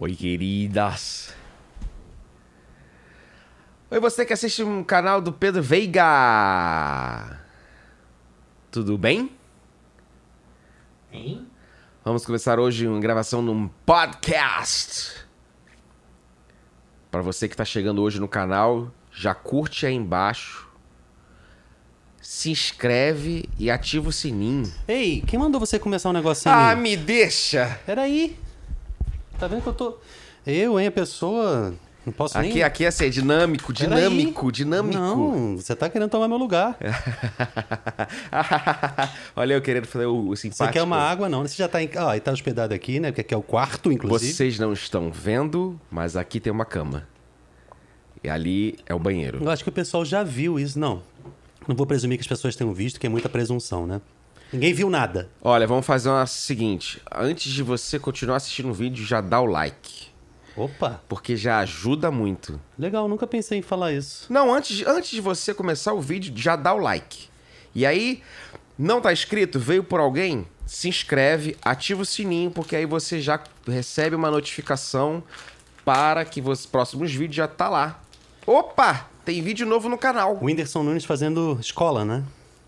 Oi, queridas. Oi, você que assiste um canal do Pedro Veiga. Tudo bem? Hein? Vamos começar hoje uma gravação num podcast. Para você que está chegando hoje no canal, já curte aí embaixo. Se inscreve e ativa o sininho. Ei, quem mandou você começar um negocinho? Ah, me deixa! Peraí. Tá vendo que eu tô. Eu, hein, a pessoa. Não posso Aqui, nem. aqui é assim, é dinâmico, Peraí. dinâmico, dinâmico. Não, você tá querendo tomar meu lugar. Olha eu querendo fazer o, o simpático. Você quer uma água, não? Você já tá em. E tá hospedado aqui, né? Porque aqui é o quarto, inclusive. Vocês não estão vendo, mas aqui tem uma cama. E ali é o banheiro. Eu acho que o pessoal já viu isso. Não. Não vou presumir que as pessoas tenham visto, que é muita presunção, né? Ninguém viu nada. Olha, vamos fazer o seguinte. Antes de você continuar assistindo o vídeo, já dá o like. Opa, Porque já ajuda muito. legal, nunca pensei em falar isso. Não, antes, antes de você começar o vídeo, já dá o like. E aí, não tá inscrito, veio por alguém? Se inscreve, ativa o sininho, porque aí você já recebe uma notificação para que os próximos vídeos já tá lá. Opa! Tem vídeo novo no canal. O Whindersson Nunes fazendo escola, né?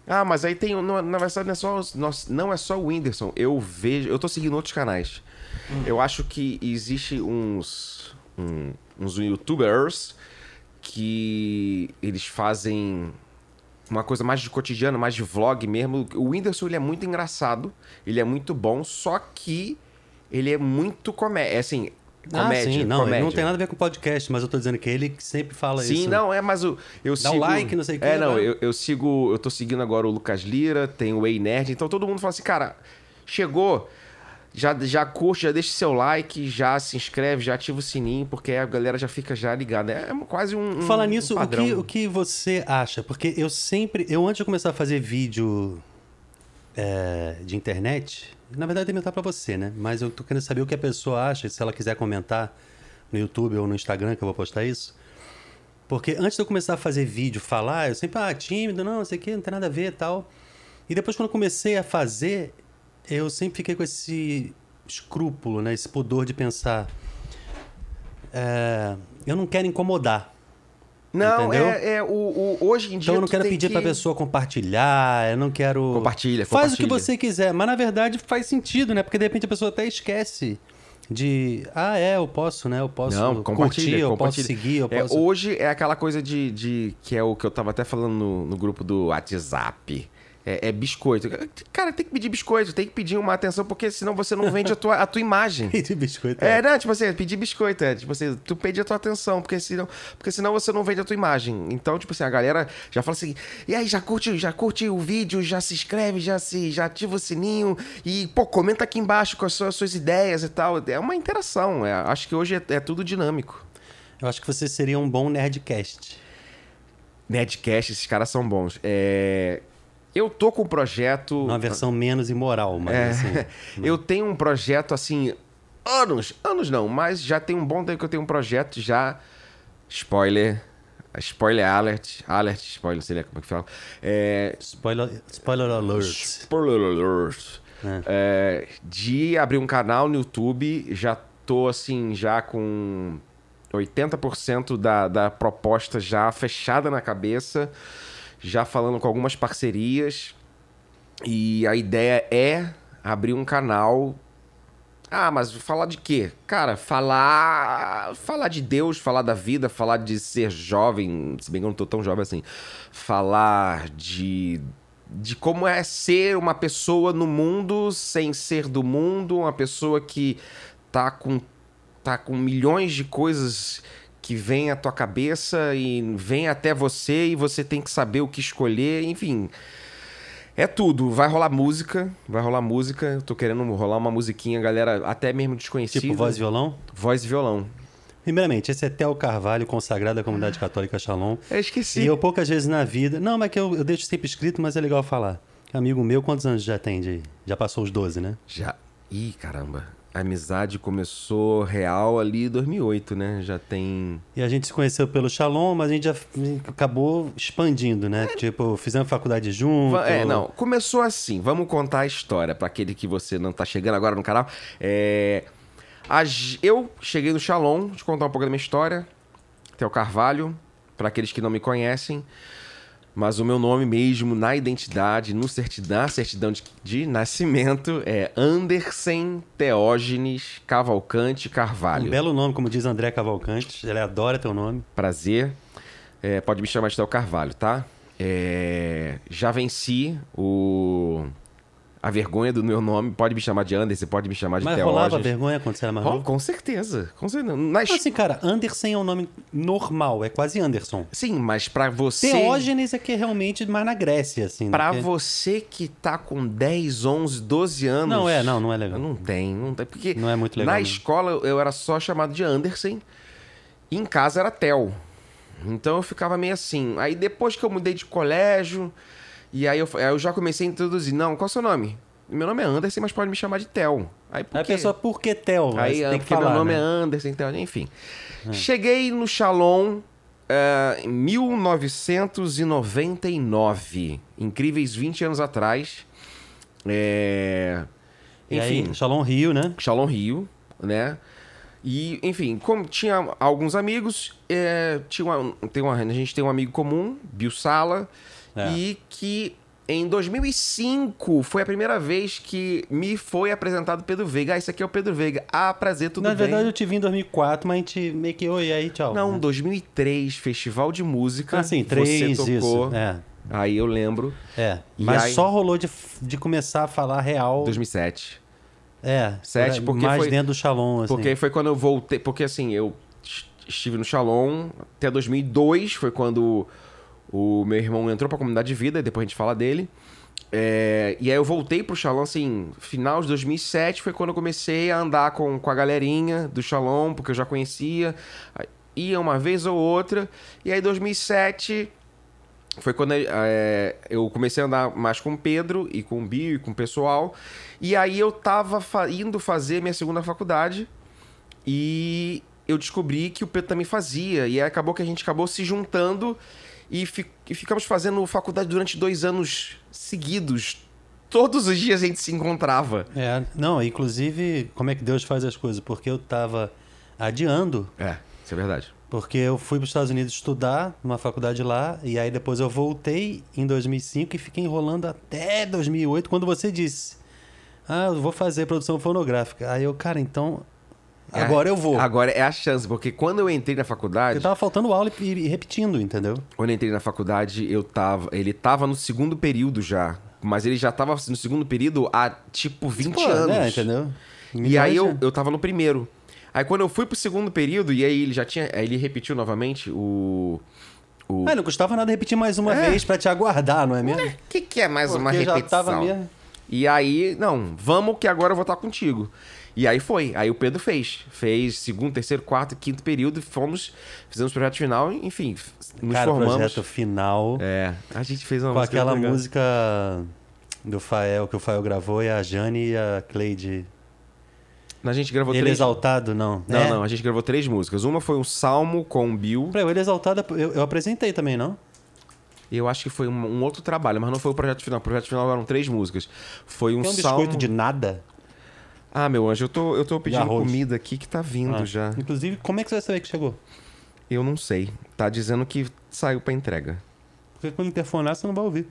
Ah, mas aí tem. não- Na verdade, não é só, não é só o Whindersson. Eu vejo. Eu tô seguindo outros canais. Eu acho que existe uns. um- uns youtubers que eles fazem uma coisa mais de cotidiano, mais de vlog mesmo. O Whindersson ele é muito engraçado, ele é muito bom, só que ele é muito comédia. Assim, comédia. ah, sim, não, comédia. não tem nada a ver com podcast, mas eu tô dizendo que ele que sempre fala Sim, isso. não, é, mas o, eu Dá o sigo... like, não sei o quê, É, não, vai. eu, eu sigo... Eu tô seguindo agora o Lucas Lira, tem o Ei Nerd, então todo mundo fala assim, cara, chegou, já, já curte, já deixa seu like, já se inscreve, já ativa o sininho, porque a galera já fica já ligada. É quase um, um Falar um nisso, o padrão. que, o que você acha? Porque eu sempre. Eu antes de começar a fazer vídeo é, de internet, na verdade, eu perguntar pra você, né? Mas eu tô querendo saber o que a pessoa acha, se ela quiser comentar no YouTube ou no Instagram, que eu vou postar isso. Porque antes de eu começar a fazer vídeo, falar, eu sempre, ah, tímido, não, não sei o que, não tem nada a ver e tal. E depois, quando eu comecei a fazer, eu sempre fiquei com esse escrúpulo, né? Esse pudor de pensar. é, eu não quero incomodar. Não, Entendeu? é, é o, o- hoje em dia Então eu não quero pedir que... pra pessoa compartilhar, eu não quero. Compartilha, Faz o que você quiser, mas na verdade faz sentido, né? Porque de repente a pessoa até esquece de. Ah, é, eu posso, né? Eu posso Não, curtir, compartilha, eu posso seguir, eu É, posso. hoje é aquela coisa de, de- que é o que eu tava até falando no, no grupo do WhatsApp. É, é biscoito. Cara, tem que pedir biscoito, tem que pedir uma atenção, porque senão você não vende a tua, a tua imagem. de biscoito. É, não, tipo assim, pedir biscoito, é, tipo assim, tu pede a tua atenção, porque senão, porque senão você não vende a tua imagem. Então, tipo assim, a galera já fala assim, e aí, já curte, já curte o vídeo, já se inscreve, já se, já ativa o sininho e, pô, comenta aqui embaixo com as suas, suas ideias e tal. É uma interação, é, acho que hoje é, é tudo dinâmico. Eu acho que você seria um bom nerdcast. Nerdcast, esses caras são bons. É, eu tô com um projeto... Uma versão menos imoral, mas É, assim. eu tenho um projeto assim, anos, anos não, mas já tem um bom tempo que eu tenho um projeto já. Spoiler. Spoiler alert. Alert, spoiler, não sei lá como é que fala. É, Spoiler, spoiler alert. spoiler alert. É, de abrir um canal no YouTube. Já tô assim, já com 80% da, da proposta já fechada na cabeça. Já falando com algumas parcerias. E a ideia é abrir um canal. Ah, mas falar de quê? Cara, falar. Falar de Deus, falar da vida, falar de ser jovem. Se bem que eu não tô tão jovem assim. Falar de. De como é ser uma pessoa no mundo sem ser do mundo, uma pessoa que tá com, tá com milhões de coisas que vêm à tua cabeça e vem até você e você tem que saber o que escolher, enfim. É tudo. Vai rolar música. Vai rolar música. Eu tô querendo rolar uma musiquinha, galera, até mesmo desconhecida. Tipo voz e violão? Voz e violão. Primeiramente, esse é Theo Carvalho, consagrado da comunidade católica Shalom. Eu esqueci. E eu poucas vezes na vida. Não, mas que eu, eu deixo sempre escrito, mas é legal falar. Amigo meu, quantos anos já tem de. Já passou os 12, né? Já. Ih, caramba. A amizade começou real ali em 2008, né? Já tem. E a gente se conheceu pelo Shalom, mas a gente já acabou expandindo, né? Tipo, fizemos faculdade junto. É, não. Começou assim. Vamos contar a história para aquele que você não tá chegando agora no canal. É. Eu cheguei no Shalom, deixa eu contar um pouco da minha história. Theo Carvalho, para aqueles que não me conhecem. Mas o meu nome mesmo, na identidade, no certidão, na certidão de, de nascimento, é Anderson Teógenes Cavalcante Carvalho. Um belo nome, como diz André Cavalcante. Ele adora teu nome. Prazer. É, pode me chamar de Theo Carvalho, tá? É, já venci o a vergonha do meu nome. Pode me chamar de Anderson, pode me chamar de Mas Teógenes. rolava vergonha quando você era mais Oh, novo? com certeza. Com certeza. Nas- Assim, cara, Anderson é um nome normal, é quase Anderson. Sim, mas pra você. Teógenes é que é realmente mais na Grécia, assim. Pra porque- você que tá com 10, 11, 12 anos. Não, é, não, não é legal. Não tem, não tem. Porque Não é muito legal, na não. escola eu era só chamado de Anderson. E em casa era Theo. Então eu ficava meio assim. Aí depois que eu mudei de colégio, e aí eu, aí eu já comecei a introduzir. Não, qual é o seu nome? Meu nome é Anderson, mas pode me chamar de Theo. Aí por Aí a pessoa, por que Theo? Aí, tem que porque falar, meu nome né? é Anderson, então, enfim. Cheguei no Shalom eh, em 1999. Incríveis 20 anos atrás. É, Enfim, aí, Shalom Rio, né? Shalom Rio, né? E, enfim, como tinha alguns amigos, é, tinha uma, tem uma, a gente tem um amigo comum, Bill Sala, É. e que em 2005 foi a primeira vez que me foi apresentado Pedro Veiga. Ah, esse aqui é o Pedro Veiga. Ah, prazer, tudo Na bem? verdade, eu te vi em 2004, mas a gente meio que, oi, aí, tchau. Não, né? 2003, Festival de Música. Ah, sim, três, Você tocou. isso. É, Aí eu lembro. é. Mas aí- só rolou de, de começar a falar real. 2007. É, Sete, por- porque mais foi- dentro do Shalom, assim. Porque foi quando eu voltei. Porque assim, eu est- estive no Shalom até 2002, foi quando o meu irmão entrou pra comunidade de vida, depois a gente fala dele. É, e aí eu voltei pro Shalom, assim, final de 2007 foi quando eu comecei a andar com, com a galerinha do Shalom, porque eu já conhecia. Ia uma vez ou outra. E aí 2007 foi quando é, eu comecei a andar mais com o Pedro e com o Bio e com o pessoal. E aí eu tava fa- indo fazer minha segunda faculdade e eu descobri que o Pedro também fazia. E aí acabou que a gente acabou se juntando e, fi- e ficamos fazendo faculdade durante dois anos seguidos. Todos os dias a gente se encontrava. É, não, inclusive, como é que Deus faz as coisas? Porque eu tava adiando, É, isso é verdade. porque eu fui para os Estados Unidos estudar numa faculdade lá, e aí depois eu voltei em 2005 e fiquei enrolando até 2008, quando você disse, ah, eu vou fazer produção fonográfica. Aí eu, cara, então, É, agora eu vou. Agora é a chance, porque quando eu entrei na faculdade. Eu tava faltando aula e, e repetindo, entendeu? Quando eu entrei na faculdade, eu tava. Ele tava no segundo período já. Mas ele já tava no segundo período há tipo 20 Pô, anos. né, entendeu? E aí eu, eu tava no primeiro. Aí quando eu fui pro segundo período, e aí ele já tinha. Aí ele repetiu novamente o. O Ah, não custava nada repetir mais uma É. vez pra te aguardar, não é mesmo? que, que é mais uma Porque repetição? já tava mesmo. E aí, não, vamos que agora eu vou estar contigo. E aí foi. Aí o Pedro fez. Fez segundo, terceiro, quarto, quinto período. Fomos, fizemos o projeto final, enfim, nos Cara, o formamos. projeto final. É, a gente fez uma com música aquela muito legal. música do Fael, que o Fael gravou, e a Jane e a Cleide. A gente gravou Ele três. Exaltado, não. Não, É? não, a gente gravou três músicas. Uma foi um salmo com o Bill. Pra Ele Exaltado, eu, eu apresentei também, não? Eu acho que foi um, um outro trabalho, mas não foi o projeto final. O projeto final eram três músicas. Foi um Tem um salmo. biscoito de nada. Ah, meu anjo, eu tô, eu tô pedindo comida aqui que tá vindo Ah. já. Inclusive, como é que você vai saber que chegou? Eu não sei. Tá dizendo que saiu pra entrega. Porque quando interfonar, você não vai ouvir.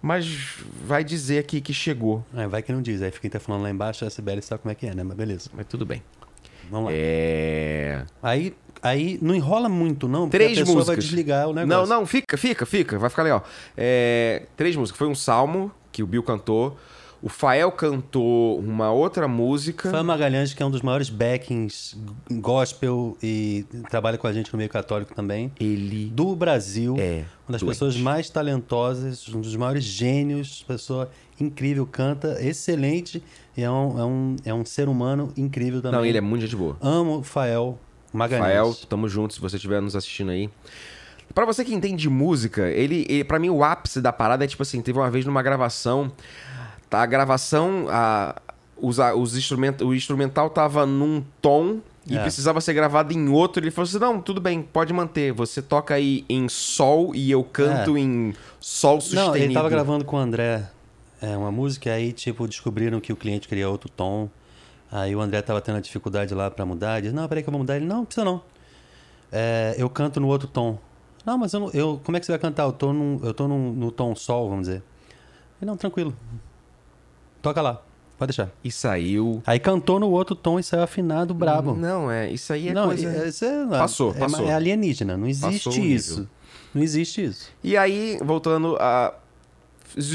Mas vai dizer aqui que chegou. É, vai que não diz. Aí fica interfonando lá embaixo, a Sibeli sabe como é que é, né? Mas beleza. Mas tudo bem. Vamos lá. É. Aí, aí não enrola muito, não. Porque Três a pessoa vai músicas. desligar o Não, negócio. não, fica, fica, fica. Vai ficar legal. É, Três músicas. Foi um salmo que o Bill cantou. O Fael cantou uma outra música. Fã Magalhães, que é um dos maiores backings gospel e trabalha com a gente no meio católico também. Ele Do Brasil. é Uma das doente. pessoas mais talentosas, um dos maiores gênios, pessoa incrível, canta excelente e é um, é um, é um ser humano incrível também. Não, ele é muito gente boa. Amo o Fael Magalhães. Rafael, tamo junto se você estiver nos assistindo aí. Pra você que entende de música, ele, ele para mim o ápice da parada é tipo assim, teve uma vez numa gravação, tá a gravação, a os, a- os instrument, o instrumental tava num tom e É. precisava ser gravado em outro, ele falou assim: "Não, tudo bem, pode manter. Você toca aí em sol e eu canto em sol sustenido". Não, ele tava gravando com o André é, uma música, aí, tipo, descobriram que o cliente queria outro tom. Aí o André tava tendo dificuldade lá para mudar. Ele disse, não, peraí que eu vou mudar. Ele, não, não precisa não. É, eu canto no outro tom. Não, mas eu, eu como é que você vai cantar? Eu tô, num, eu tô num- no tom sol, vamos dizer. Ele, não, tranquilo. Toca lá, pode deixar. E saiu. Aí cantou no outro tom e saiu afinado, brabo. Não, é. Isso aí é não, coisa. é- isso é, Passou, é, passou. É alienígena, não existe isso. Não existe isso. E aí, voltando a.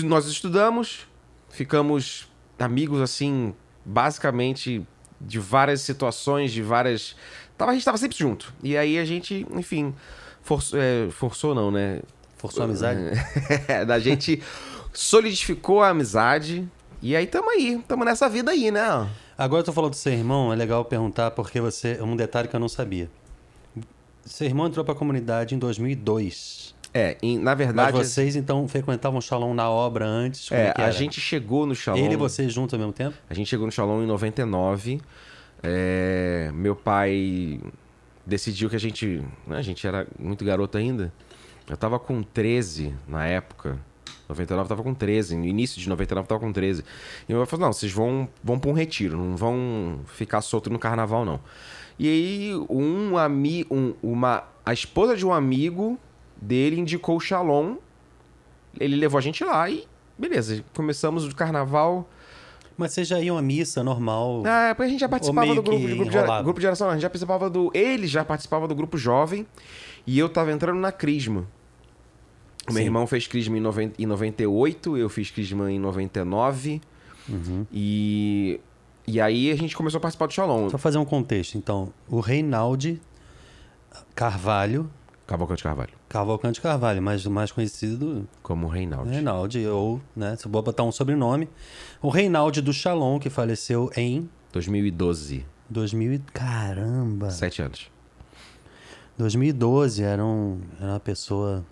Nós estudamos, ficamos amigos, assim, basicamente, de várias situações, de várias. Tava, a gente tava sempre junto. E aí a gente, enfim, forçou, é, forçou não, né? Forçou a amizade? É, da gente solidificou a amizade. E aí tamo aí, tamo nessa vida aí, né? Agora tu falou do seu irmão, é legal perguntar porque você. Um detalhe que eu não sabia. Seu irmão entrou pra comunidade em 2002. É, em- na Mas verdade. vocês então frequentavam o Shalom na obra antes? É, é que a gente chegou no Shalom. Ele e você juntos ao mesmo tempo? A gente chegou no Shalom em 99. É, meu pai decidiu que a gente. né, A gente era muito garoto ainda. Eu tava com 13 na época. 99 eu tava com 13. No início de 99 eu tava com 13. E pai falou: não, vocês vão, vão pra um retiro, não vão ficar solto no carnaval, não. E aí, um amigo. Um, uma, a esposa de um amigo dele indicou o Shalom. Ele levou a gente lá e. Beleza, começamos o carnaval. Mas vocês já iam à missa normal? Ah, porque a gente já participava do grupo, de, grupo, de, grupo de geração, não, a gente já participava do. Ele já participava do grupo jovem e eu tava entrando na Crisma. Meu Sim. irmão fez Crisma em, noven- em 98, eu fiz Crisma em 99. Uhum. E. E aí a gente começou a participar do Shalom. Só fazer um contexto. Então, o Reinaldi Carvalho, Cavalcante Carvalho. Cavalcante Carvalho, mas o mais conhecido Como Reinaldo. Reinaldi, ou, né, se eu vou botar um sobrenome. O Reinaldi do Shalom, que faleceu em 2012. 2000 e- Caramba! Sete anos. 2012, era, um, era uma pessoa...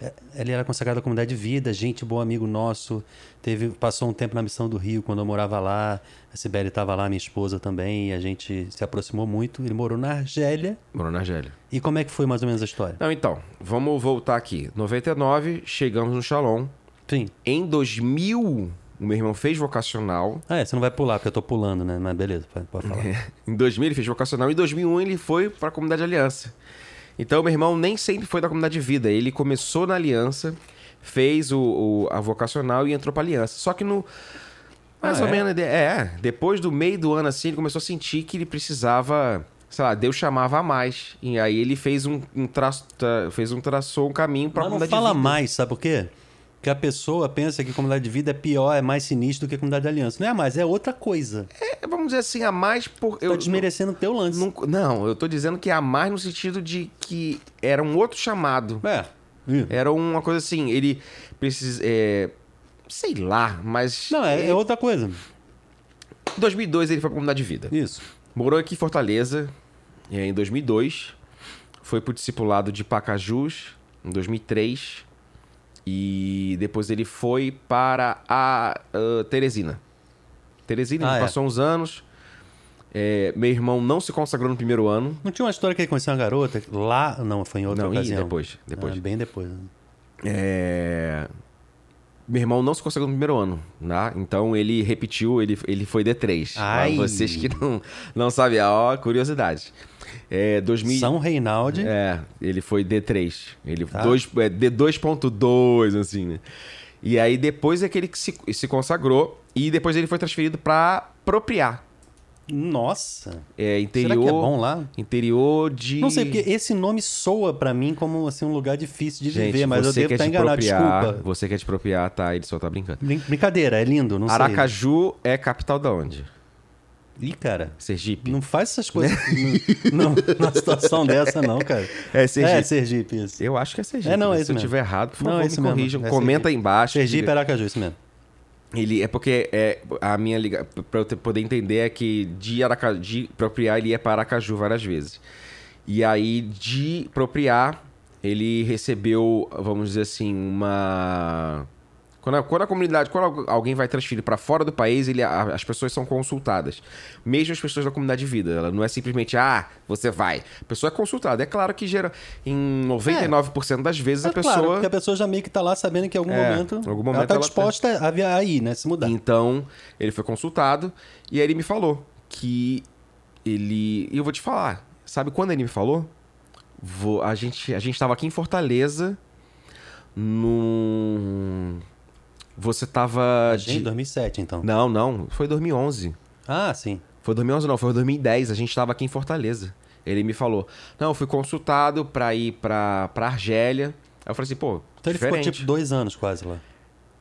é, Ele era consagrado à comunidade de vida, gente boa, amigo nosso. Teve, passou um tempo na missão do Rio, quando eu morava lá. A Sibeli estava lá, minha esposa também, e a gente se aproximou muito. Ele morou na Argélia. Morou na Argélia. E como é que foi mais ou menos a história? Não, então, vamos voltar aqui. 99, chegamos no Shalom. Sim. Em 2000, o meu irmão fez vocacional. Ah, é, você não vai pular, porque eu tô pulando, né? Mas beleza, pode, pode falar. Em 2000 ele fez vocacional. Em 2001 ele foi para a comunidade Aliança. Então meu irmão nem sempre foi da comunidade de vida. Ele começou na Aliança, fez o, o- a vocacional e entrou para Aliança. Só que no mais Ah, ou é? menos é, depois do meio do ano assim, ele começou a sentir que ele precisava, sei lá, Deus chamava a mais. E aí ele fez um, um traço, tra- fez um traçou um caminho para a Mas não comunidade fala de vida. mais, sabe por quê? Porque a pessoa pensa que comunidade de vida é pior, é mais sinistro do que comunidade de aliança. Não é mais, é outra coisa. É, vamos dizer assim, a mais por Tá desmerecendo o teu lance. Não, não, eu tô dizendo que a mais no sentido de que era um outro chamado. É. Era uma coisa assim, ele precisa. É, sei lá, mas. Não, é, é outra coisa. Em 2002 ele foi pra comunidade de vida. Isso. Morou aqui em Fortaleza é, em 2002. Foi pro discipulado de Pacajus em 2003. E depois ele foi para a ah, Teresina. Teresina, Ah, é. passou uns anos. É, meu irmão não se consagrou no primeiro ano. Não tinha uma história que ele conheceu uma garota lá? Não, foi em outra Não, ocasião. depois, depois. Ah, bem depois. né? É, Meu irmão não se consagrou no primeiro ano, né? Então ele repetiu, ele, ele foi D3. Ai. Pra vocês que não, não sabem, ó, curiosidade. É, 2000... São Reinaldi. É, ele foi D3. Ele Tá. dois, é, D2.2, assim, né? E aí depois é que ele se, se consagrou e depois ele foi transferido pra Propriar. Nossa. É, interior, Será que é bom lá? interior de... Não sei, porque esse nome soa pra mim como assim, um lugar difícil de Gente, viver, mas eu devo estar te enganado. apropriar, Desculpa. Você quer te apropriar, tá? Ele só tá brincando. Brin- Brincadeira, é lindo, não sei. Aracaju é capital da onde? Ih, cara. Sergipe? Não faz essas coisas não, numa situação dessa, não, cara. É Sergipe. É, Sergipe, isso. Eu acho que é Sergipe. É, não, é Se isso eu mesmo. estiver errado, por favor, Não, é me isso corrijam. É Comenta aí embaixo. Sergipe, diga- Aracaju, isso mesmo. Ele é porque é a minha liga para eu ter- poder entender é que de Aracaju, de Propriar ele ia para Aracaju várias vezes. E aí de Propriar ele recebeu, vamos dizer assim, uma quando a, quando a comunidade, quando alguém vai transferir para fora do país, ele, a- as pessoas são consultadas. Mesmo as pessoas da comunidade de vida. Ela não é simplesmente, ah, você vai. A pessoa é consultada. É claro que gera, em 99% das vezes, É a claro, pessoa. porque a pessoa já meio que tá lá sabendo que em algum É, momento, algum momento ela tá ela disposta a vir aí, né? Se mudar. Então, ele foi consultado e aí ele me falou que ele. E eu vou te falar. Sabe quando ele me falou? Vou, a, gente, a gente tava aqui em Fortaleza. No. Você tava. Em 2007, então. Não, não. Foi 2011. Ah, sim. Foi 2011 não, foi 2010. A gente tava aqui em Fortaleza. Ele me falou: Não, eu fui consultado pra ir pra, pra Argélia. Aí eu falei assim, pô. Então ele diferente. ficou tipo dois anos quase lá.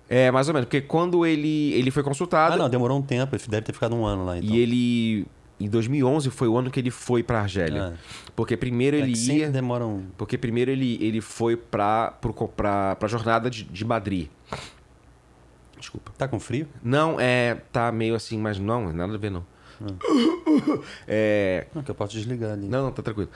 É, mais ou menos. Porque quando ele, ele foi consultado. Ah, não, demorou um tempo. Ele deve ter ficado um ano lá, então. E ele. Em 2011 foi o ano que ele foi pra Argélia. Ah. Porque primeiro É ele sempre ia. demora um... Porque primeiro ele, ele foi pra, pra jornada de, de Madrid. Desculpa. Tá com frio? Não, é. Tá meio assim, mas não, nada a ver não. Ah. É. Não, que eu posso desligar ali. Não, não, tá tranquilo.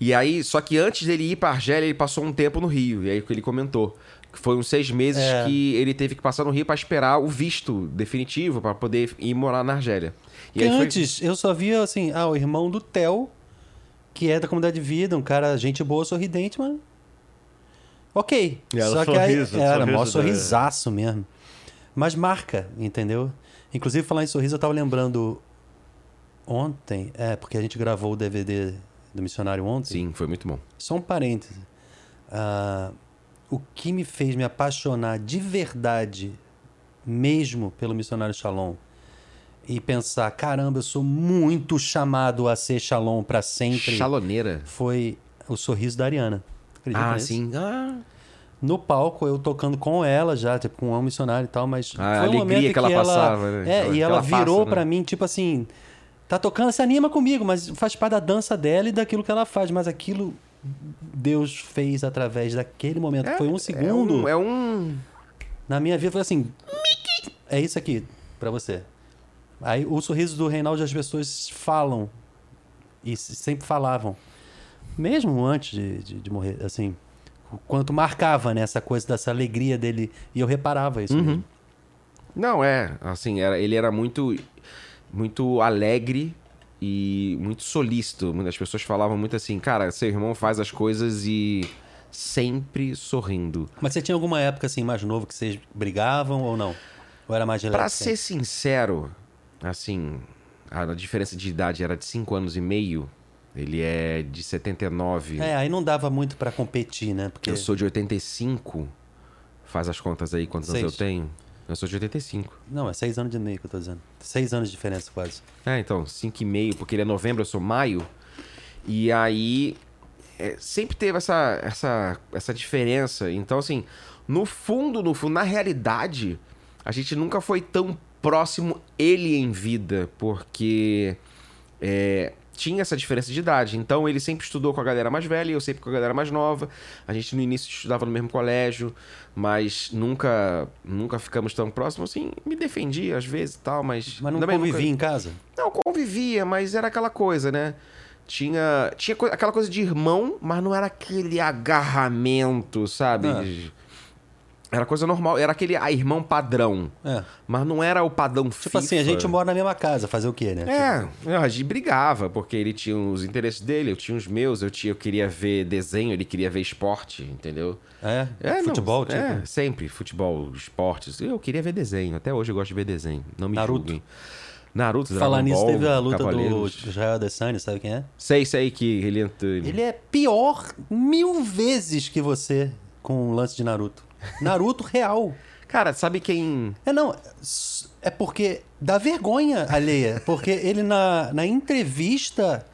E aí, só que antes dele ir pra Argélia, ele passou um tempo no Rio. E aí que ele comentou. Que foi uns seis meses É. que ele teve que passar no Rio pra esperar o visto definitivo pra poder ir morar na Argélia. E aí foi- antes eu só via assim, ah, o irmão do Theo, que é da comunidade de vida, um cara, gente boa, sorridente, mas. Ok. E era só que aí sorriso, era sorriso mó da- sorrisaço mesmo. Mas marca, entendeu? Inclusive, falar em sorriso, eu tava lembrando ontem, é, porque a gente gravou o DVD do missionário ontem. Sim, foi muito bom. Só um parêntese. Ah, o que me fez me apaixonar de verdade, mesmo pelo missionário Shalom, e pensar, caramba, eu sou muito chamado a ser Shalom para sempre, Chaloneira. foi o sorriso da Ariana. Acredita Ah, nisso? sim. Ah, No palco, eu tocando com ela já, tipo, com um missionário e tal, mas Ah, a foi um alegria momento que ela que passava, né? É, Que e ela ela virou passa, né? pra mim, tipo assim, tá tocando, se anima comigo, mas faz parte da dança dela e daquilo que ela faz, mas aquilo Deus fez através daquele momento, foi um segundo. É um. É um... Na minha vida foi assim, é isso aqui pra você. Aí o sorriso do Reinaldo as pessoas falam e sempre falavam, mesmo antes de, de, de morrer, assim, o quanto marcava né, essa coisa dessa alegria dele e eu reparava isso. mesmo. Não, é. Assim, era, ele era muito, muito alegre e muito solícito. Muitas pessoas falavam muito assim, cara, seu irmão faz as coisas e sempre sorrindo. Mas você tinha alguma época assim mais novo que vocês brigavam ou não? Ou era mais Pra relax? ser sincero, assim, a diferença de idade era de 5 anos e meio. Ele é de 79. É, aí não dava muito pra competir, né? Porque Eu sou de 85. Faz as contas aí quantos anos Seis. eu tenho. Eu sou de 85. não é seis anos de meio que eu tô dizendo. Seis anos de diferença quase. É, então, 5,5, porque ele é novembro, eu sou maio. E aí, é, sempre teve essa, essa, essa diferença. Então, assim, no fundo, no fundo, na realidade, a gente nunca foi tão próximo ele em vida, porque é, tinha essa diferença de idade. Então, ele sempre estudou com a galera mais velha e eu sempre com a galera mais nova. A gente no início estudava no mesmo colégio, mas nunca nunca ficamos tão próximos. Assim, me defendia às vezes e tal, mas... Mas não convivia nunca- em casa? não, convivia, mas era aquela coisa, né? Tinha, tinha aquela coisa de irmão, mas não era aquele agarramento, sabe? Ah. Era coisa normal, era aquele ah, irmão padrão. É. Mas não era o padrão Tipo assim, a gente mora na mesma casa, fazer o quê, né? É, a gente brigava, porque ele tinha os interesses dele, eu tinha os meus, eu, tinha, eu queria ver desenho, ele queria ver esporte, entendeu? É? É, não, Futebol, tipo? É, sempre. Futebol, esportes. Eu queria ver desenho. Até hoje eu gosto de ver desenho. Não me Naruto. julguem. Naruto, Dragon Falar nisso, Ball, teve a luta Cavaleiros. do Israel Adesanya, sabe quem é? Sei, sei que ele entrou. Ele é pior mil vezes que você com o lance de Naruto. Naruto real. Cara, sabe quem. É não, é porque dá vergonha alheia. Porque ele na, na entrevista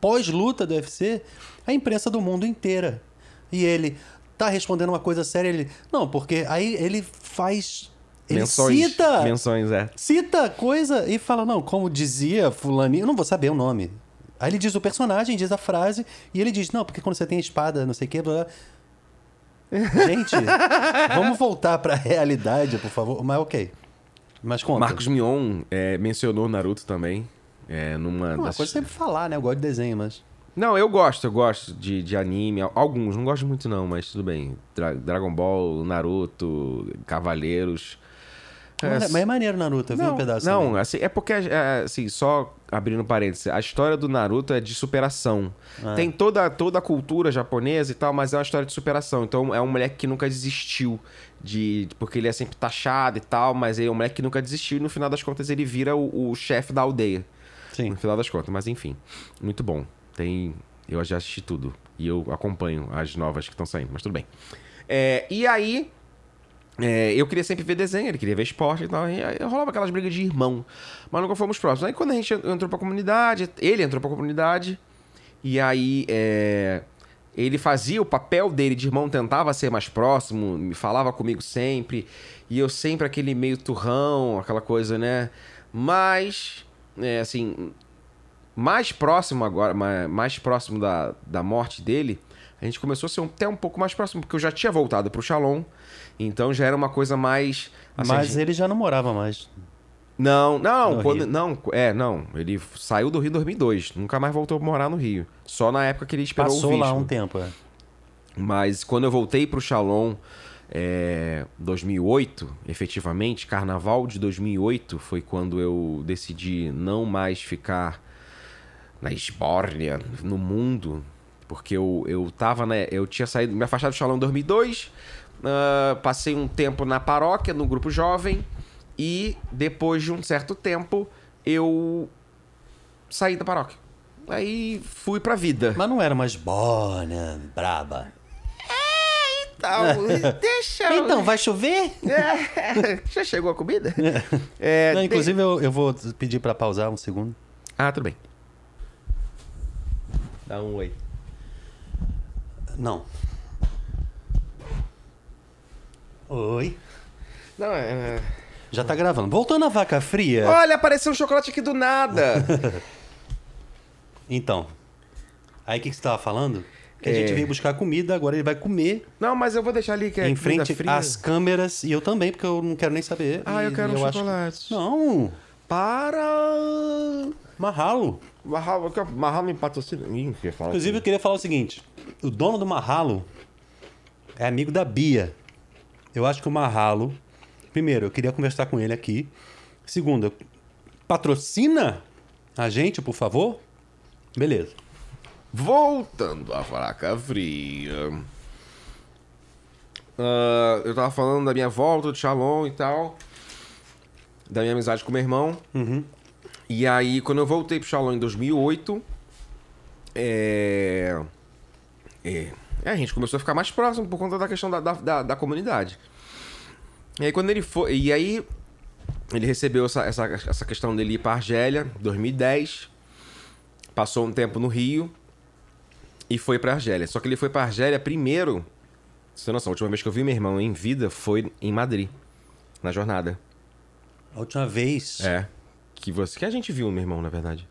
pós-luta do UFC, a imprensa do mundo inteira. E ele tá respondendo uma coisa séria, ele. Não, porque aí ele faz. Ele menções. cita. Menções, é. Cita coisa e fala, não, como dizia fulaninho, eu não vou saber o nome. Aí ele diz o personagem, diz a frase, e ele diz, não, porque quando você tem a espada, não sei o quê, blá, blá. Gente, vamos voltar pra realidade, por favor. Mas ok. Mas conta. Marcos Mion é, mencionou Naruto também. É, numa Uma das... coisa é sempre falar, né? Eu gosto de desenho, mas... Não, eu gosto, eu gosto de, de anime. Alguns, não gosto muito não, mas tudo bem. Dra- Dragon Ball, Naruto, Cavaleiros. Mas é maneiro Naruto, eu vi não, um pedaço. Não, também. assim, é porque, é, assim, só abrindo parênteses, a história do Naruto é de superação. Ah. Tem toda, toda a cultura japonesa e tal, mas é uma história de superação. Então é um moleque que nunca desistiu. de Porque ele é sempre taxado e tal, mas ele é um moleque que nunca desistiu e no final das contas ele vira o, o chefe da aldeia. Sim. No final das contas, mas enfim. Muito bom. Tem. Eu já assisti tudo. E eu acompanho as novas que estão saindo, mas tudo bem. É, e aí. É, eu queria sempre ver desenho, ele queria ver esporte e tal. E aí rolava aquelas brigas de irmão. Mas nunca fomos próximos. Aí quando a gente entrou pra comunidade, ele entrou pra comunidade. E aí. é, ele fazia o papel dele de irmão, tentava ser mais próximo, me falava comigo sempre. E eu sempre aquele meio turrão, aquela coisa, né? Mas, é, assim, mais próximo agora, mais, próximo da, da morte dele, a gente começou a ser um- até um pouco mais próximo, porque eu já tinha voltado pro Shalom. Então já era uma coisa mais. assim, Mas gente- ele já não morava mais. Não, não, quando, não, é, não. Ele saiu do Rio em 2002. Nunca mais voltou a morar no Rio. Só na época que ele esperou Passou o visto. lá um tempo. é. Mas quando eu voltei pro Shalom, é, 2008, efetivamente, carnaval de 2008 foi quando eu decidi não mais ficar na esbórnia, no mundo, porque eu, eu tava, né, eu tinha saído, me afastado do Shalom em 2002, ah, passei um tempo na paróquia, no grupo jovem, e depois de um certo tempo, eu saí da paróquia. Aí fui pra vida. Mas não era mais bona, braba. Então, deixa eu... Então, vai chover? É, já chegou a comida? É, Não, inclusive, eu, eu vou pedir pra pausar um segundo. Ah, tudo bem. Dá um oi. Não. Oi. Não, é... Já tá gravando. Voltando à vaca fria. Olha, apareceu um chocolate aqui do nada. Então. Aí o que, que você tava falando? Que a É. gente veio buscar comida, agora ele vai comer Não, mas eu vou deixar ali que é em comida frente fria. às câmeras. E eu também, porque eu não quero nem saber. Ah, eu E quero um acho que- chocolate. Não. Para... Marralo. Marral, Marral me patrocina. Inclusive, eu assim. queria falar o seguinte: o dono do Marralo é amigo da Bia. Eu acho que o Marralo. Primeiro, eu queria conversar com ele aqui. Segundo, patrocina a gente, por favor? Beleza. Voltando à fraca fria. Ah, eu tava falando da minha volta do Shalom e tal. Da minha amizade com meu irmão. E aí, quando eu voltei pro Shalom em 2008, é... é... a gente começou a ficar mais próximo por conta da questão da, da, da, da comunidade. E aí, quando ele foi. E aí, ele recebeu essa, essa, essa questão dele ir pra Argélia, 2010. Passou um tempo no Rio e foi pra Argélia. Só que ele foi pra Argélia primeiro. Você noção, a última vez que eu vi meu irmão em vida foi em Madrid, na jornada. A última vez. É. Que você. Que a gente viu, meu irmão, na verdade.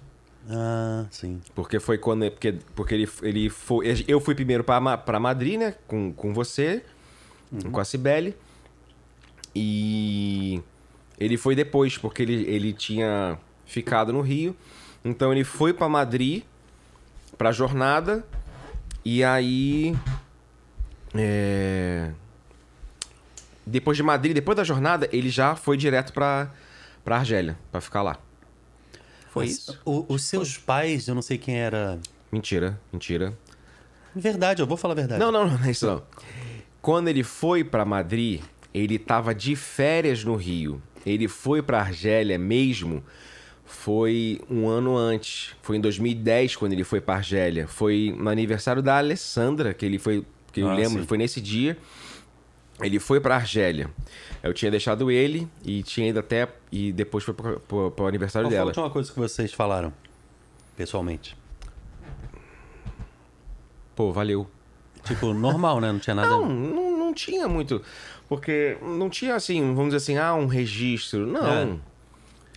Ah, sim. Porque foi quando. Porque, porque ele, ele foi. Eu fui primeiro pra, pra Madrid, né? Com, com você, com a Cibele. E ele foi depois, porque ele, ele tinha ficado no Rio. Então ele foi pra Madrid, pra jornada. E aí. É... Depois de Madrid, depois da jornada, ele já foi direto pra, pra Argélia, pra ficar lá. Foi Mas isso. o- os seus pais, eu não sei quem era. Mentira, mentira. Verdade, eu vou falar a verdade. Não, não, não, não é isso não. Quando ele foi pra Madrid, ele tava de férias no Rio. Ele foi pra Argélia mesmo. Foi um ano antes. Foi em 2010 quando ele foi pra Argélia. Foi no aniversário da Alessandra, que ele foi. Que eu Ah, lembro, sim. foi nesse dia. Ele foi pra Argélia. Eu tinha deixado ele e tinha ido até. E depois foi pro, pro- pro aniversário Qual foi a dela. última coisa que vocês falaram? Pessoalmente. Pô, valeu. Tipo, normal, né? Não tinha nada. Não, não, não tinha muito. Porque não tinha assim, vamos dizer assim, ah, um registro. Não.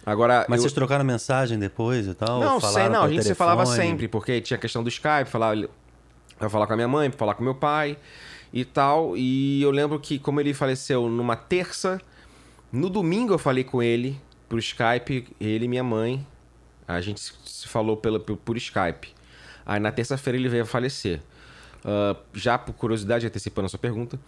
Agora. Mas eu... vocês trocaram mensagem depois e tal? Não, sei, não, a gente se telefone? falava sempre, porque tinha a questão do Skype, falar, eu falar com a minha mãe, falar com meu pai e tal. E eu lembro que, como ele faleceu numa terça, no domingo eu falei com ele por Skype, ele e minha mãe. A gente se- falou pela, por, Skype. Aí na terça-feira ele veio a falecer. Ah, já por curiosidade, antecipando a sua pergunta,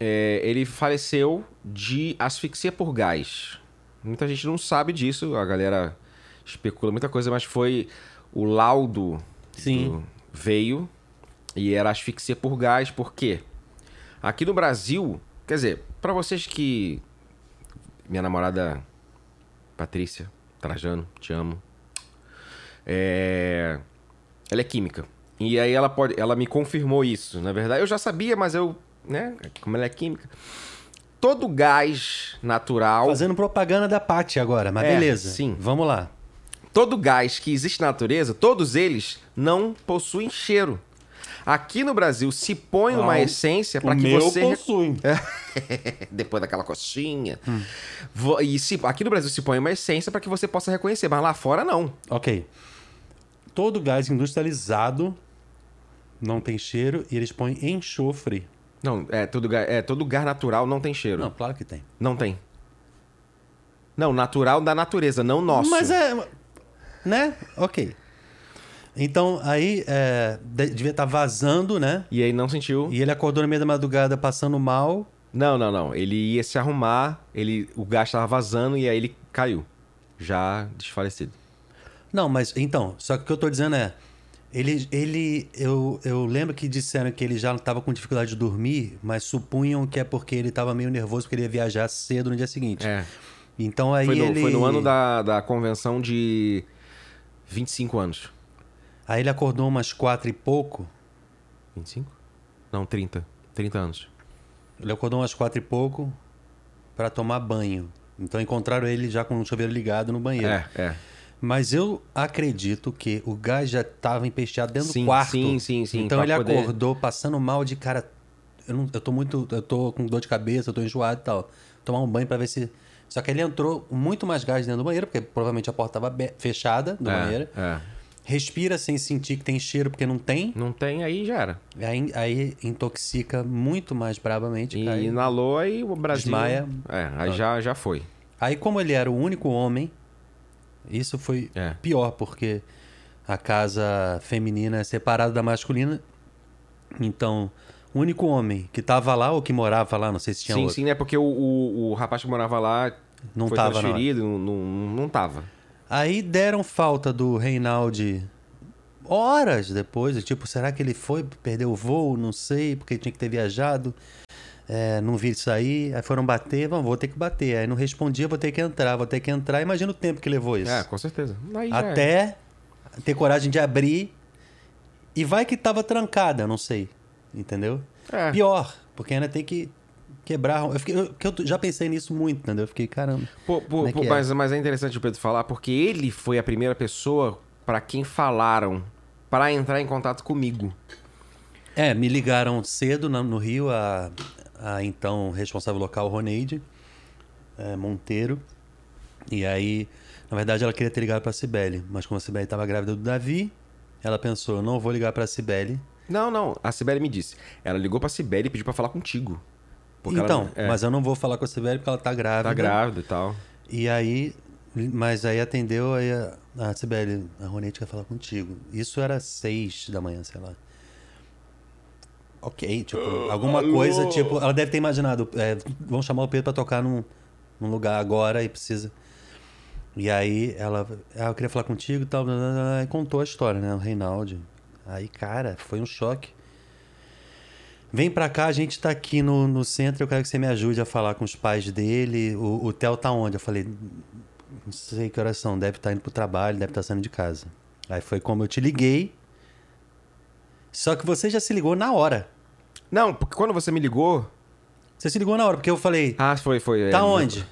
é, ele faleceu de asfixia por gás. Muita gente não sabe disso, a galera especula muita coisa, mas foi o laudo Sim. veio e era asfixia por gás, por quê? Aqui no Brasil, quer dizer, pra vocês que minha namorada Patrícia Trajano, te amo. É... Ela é química. E aí ela pode. Ela me confirmou isso. Na verdade, eu já sabia, mas eu. Né? Como ela é química. Todo gás natural. Fazendo propaganda da Paty agora, mas É, beleza. sim. Vamos lá. Todo gás que existe na natureza, todos eles não possuem cheiro. Aqui no Brasil se põe uma Ah, essência para que meu você possui. depois daquela coxinha. Hum. E se- aqui no Brasil se põe uma essência para que você possa reconhecer, mas lá fora não. Ok. Todo gás industrializado não tem cheiro e eles põem enxofre. Não, é todo, ga- é todo gás natural não tem cheiro. Não, claro que tem. Não tem. Não, natural da natureza, não nosso. Mas é. Né? Ok. Então, aí é, de- devia estar vazando, né? E aí não sentiu. E ele acordou no meio da madrugada passando mal. Não, não, não. Ele ia se arrumar, ele, o gás estava vazando e aí ele caiu. Já desfalecido. Não, mas então, só que o que eu tô dizendo é. Ele. ele eu, eu lembro que disseram que ele já estava com dificuldade de dormir, mas supunham que é porque ele estava meio nervoso porque ele ia viajar cedo no dia seguinte. É. Então aí Foi no, ele. foi no ano da, da convenção de 25 anos. Aí ele acordou umas quatro e pouco. 25? Não, 30. 30 anos. Ele acordou umas quatro e pouco para tomar banho. Então encontraram ele já com o chuveiro ligado no banheiro. É, é. Mas eu acredito que o gás já estava empesteado dentro Sim, do quarto. sim, sim, sim, Então ele poder- acordou passando mal de cara. Eu, não, eu tô muito. Eu tô com dor de cabeça, eu tô enjoado e tal. Tomar um banho para ver se. Só que ele entrou muito mais gás dentro do banheiro, porque provavelmente a porta estava fechada do é, banheiro. é. Respira sem sentir que tem cheiro, porque não tem. Não tem, aí já era. Aí, aí intoxica muito mais brabamente. E cai. inalou, aí o Brasil... Desmaia. É, aí já, já foi. Aí, como ele era o único homem, isso foi É. pior, porque a casa feminina é separada da masculina. Então, o único homem que tava lá ou que morava lá, não sei se tinha sim, outro, sim, né? Porque o, o, o rapaz que morava lá não foi tava não. transferido, não, não, não tava. Aí deram falta do Reinaldi horas depois. Tipo, será que ele foi, perdeu o voo? Não sei, porque tinha que ter viajado. É, não vi isso aí. Aí foram bater, vamos, vou ter que bater. Aí não respondia, vou ter que entrar, vou ter que entrar. Imagina o tempo que levou isso. É, com certeza. Aí já é. Até ter coragem de abrir. E vai que tava trancada, não sei. Entendeu? É. Pior, porque ainda tem que quebrar. Eu, fiquei, eu, eu já pensei nisso muito, entendeu? Eu fiquei, caramba. Pô, pô, é pô, é? mas, mas é interessante o Pedro falar, porque ele foi a primeira pessoa para quem falaram para entrar em contato comigo. É, me ligaram cedo na- no Rio, a, a então responsável local, Roneide é, Monteiro. E aí, na verdade, ela queria ter ligado pra Cibele, mas como a Cibele estava grávida do Davi, ela pensou: não vou ligar pra Cibele. Não, não, a Sibeli me disse. Ela ligou pra Sibeli e pediu pra falar contigo. Porque então, ela, é, mas eu não vou falar com a Cibele porque ela tá grávida. tá grávida e tal. E aí, mas aí atendeu aí a, a Cibele, a Ronete quer falar contigo. Isso era seis da manhã, sei lá. Ok, tipo, alguma coisa, tipo, ela deve ter imaginado, é, vamos chamar o Pedro pra tocar num, num lugar agora e precisa. E aí ela, ah, eu queria falar contigo e tal, e contou a história, né, o Reinaldo. Aí, cara, foi um choque. Vem pra cá, a gente tá aqui no, no centro, eu quero que você me ajude a falar com os pais dele. O, o Theo tá onde? Eu falei, não sei que horas são, deve estar indo pro trabalho, deve estar saindo de casa. Aí foi como eu te liguei. Só que você já se ligou na hora. Não, porque quando você me ligou. Você se ligou na hora, porque eu falei, Ah, foi, foi. é, tá não- onde?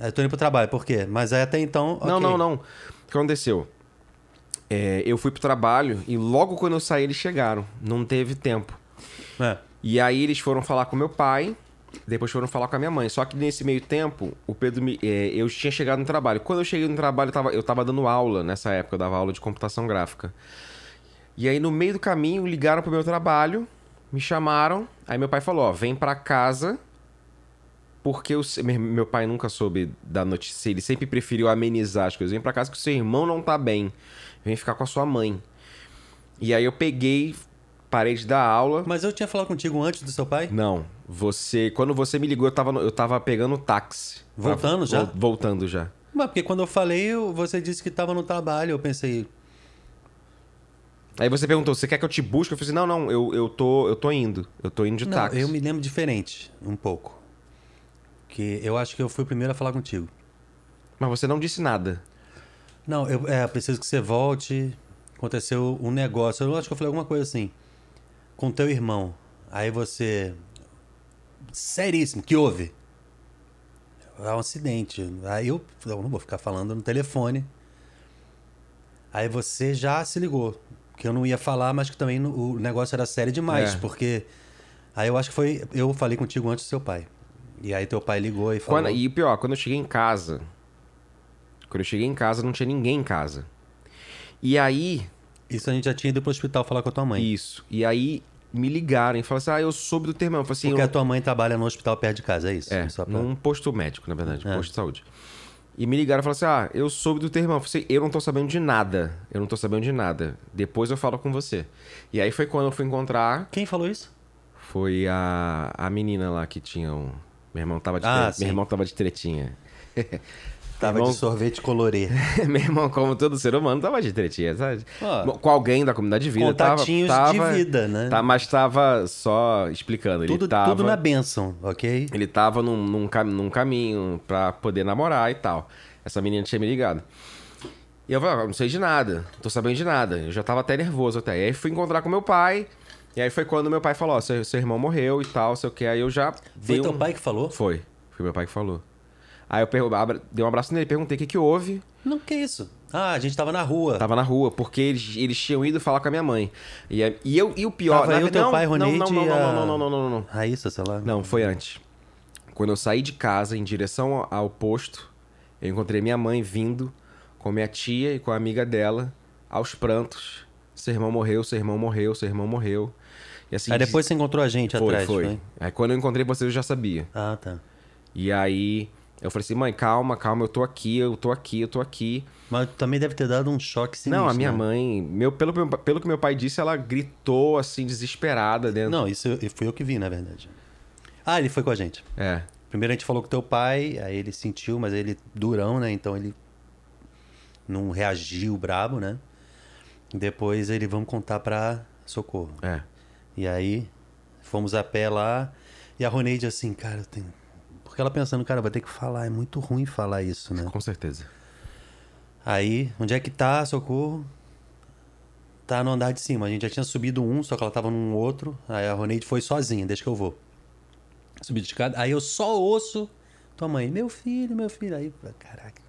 Eu tô indo pro trabalho, por quê? Mas aí até então. Não, ok. não, não. O que aconteceu? É, eu fui pro trabalho e logo quando eu saí eles chegaram. Não teve tempo. É. E aí eles foram falar com meu pai, depois foram falar com a minha mãe. Só que nesse meio tempo, o Pedro me, é, eu tinha chegado no trabalho. Quando eu cheguei no trabalho, eu tava, eu tava dando aula nessa época, eu dava aula de computação gráfica. E aí no meio do caminho ligaram pro meu trabalho, me chamaram. Aí meu pai falou: ó, vem pra casa. Porque o meu pai nunca soube da notícia, ele sempre preferiu amenizar as coisas. Vem pra casa que o seu irmão não tá bem. Vem ficar com a sua mãe. E aí eu peguei, parei de dar aula. Mas eu tinha falado contigo antes do seu pai? Não, você. Quando você me ligou, eu tava, no- eu tava pegando táxi. Voltando já? Vol- Voltando já. Mas porque quando eu falei, eu- você disse que tava no trabalho. Eu pensei, Aí você perguntou, você quer que eu te busque? Eu falei assim, não, não, eu, eu, tô, eu tô indo. Eu tô indo de não, táxi. eu me lembro diferente, um pouco. Que eu acho que eu fui o primeiro a falar contigo. Mas você não disse nada. Não, eu é, preciso que você volte. Aconteceu um negócio. Eu acho que eu falei alguma coisa assim. Com teu irmão. Aí você. Seríssimo, que houve? É um acidente. Aí eu, eu não vou ficar falando no telefone. Aí você já se ligou. Que eu não ia falar, mas que também o negócio era sério demais. É. Porque. Aí eu acho que foi. Eu falei contigo antes do seu pai. E aí teu pai ligou e falou. Quando- e pior, quando eu cheguei em casa. Quando eu cheguei em casa, não tinha ninguém em casa. E aí, Isso a gente já tinha ido pro hospital falar com a tua mãe. isso. E aí me ligaram e falaram assim: ah, eu soube do teu irmão. Eu falei assim: Porque eu a tua mãe trabalha no hospital perto de casa, é isso? É, pra- num posto médico, na verdade, É. posto de saúde. E me ligaram e falaram assim: ah, eu soube do teu irmão. Eu falei assim, eu não tô sabendo de nada. Eu não tô sabendo de nada. Depois eu falo com você. E aí foi quando eu fui encontrar. Quem falou isso? Foi a, a menina lá que tinha um. Meu irmão tava de, Ah, tre- meu irmão tava de tretinha. Tava Irmão- de sorvete colorê. meu irmão, como todo ser humano, tava de tretinha, sabe? Com alguém da comunidade de vida. tava- Contatinhos tava, de vida, né? Tá, mas tava só explicando. Ele tudo, tava, tudo na benção, ok? Ele tava num, num, cam- num caminho pra poder namorar e tal. Essa menina tinha me ligado. E eu falei, ah, não sei de nada, não tô sabendo de nada. Eu já tava até nervoso até. E aí fui encontrar com meu pai. E aí foi quando meu pai falou, ó, seu, seu irmão morreu e tal, sei o que. Aí eu já Foi teu um... pai que falou? Foi. Foi meu pai que falou. Aí eu abra- dei um abraço nele, perguntei o que que houve. Não, que isso? Ah, a gente tava na rua. Tava na rua, porque eles, eles tinham ido falar com a minha mãe. E, aí- e, eu, e o pior... Tava na eu, teu não, pai, não, Ronite não, não, não, a- não, não, não, não, não. Raíssa, sei lá. Não, foi antes. Quando eu saí de casa em direção ao posto, eu encontrei minha mãe vindo com minha tia e com a amiga dela, aos prantos. Seu irmão morreu, seu irmão morreu, seu irmão morreu. E assim, Aí depois você encontrou a gente foi, atrás, foi. foi? Aí quando eu encontrei você, eu já sabia. Ah, tá. E aí eu falei assim, mãe, calma, calma, eu tô aqui, eu tô aqui, eu tô aqui. Mas também deve ter dado um choque sinistro. não, a minha né? mãe, meu, pelo, pelo que meu pai disse, ela gritou assim, desesperada dentro. Não, isso eu- fui eu que vi, na verdade. Ah, ele foi com a gente. É. Primeiro a gente falou com teu pai, aí ele sentiu, mas ele durão, né? Então ele não reagiu brabo, né? Depois ele, vamos contar pra Socorro. É. E aí, fomos a pé lá. E a Roneide assim, cara, eu tenho... Porque ela pensando, cara, vai ter que falar. É muito ruim falar isso, né? Com certeza. Aí, onde é que tá, Socorro? Tá no andar de cima. A gente já tinha subido um, só que ela tava num outro. Aí a Roneide foi sozinha, deixa que eu vou. Subi de escada. Aí eu só ouço tua mãe, meu filho, meu filho. Aí, caraca.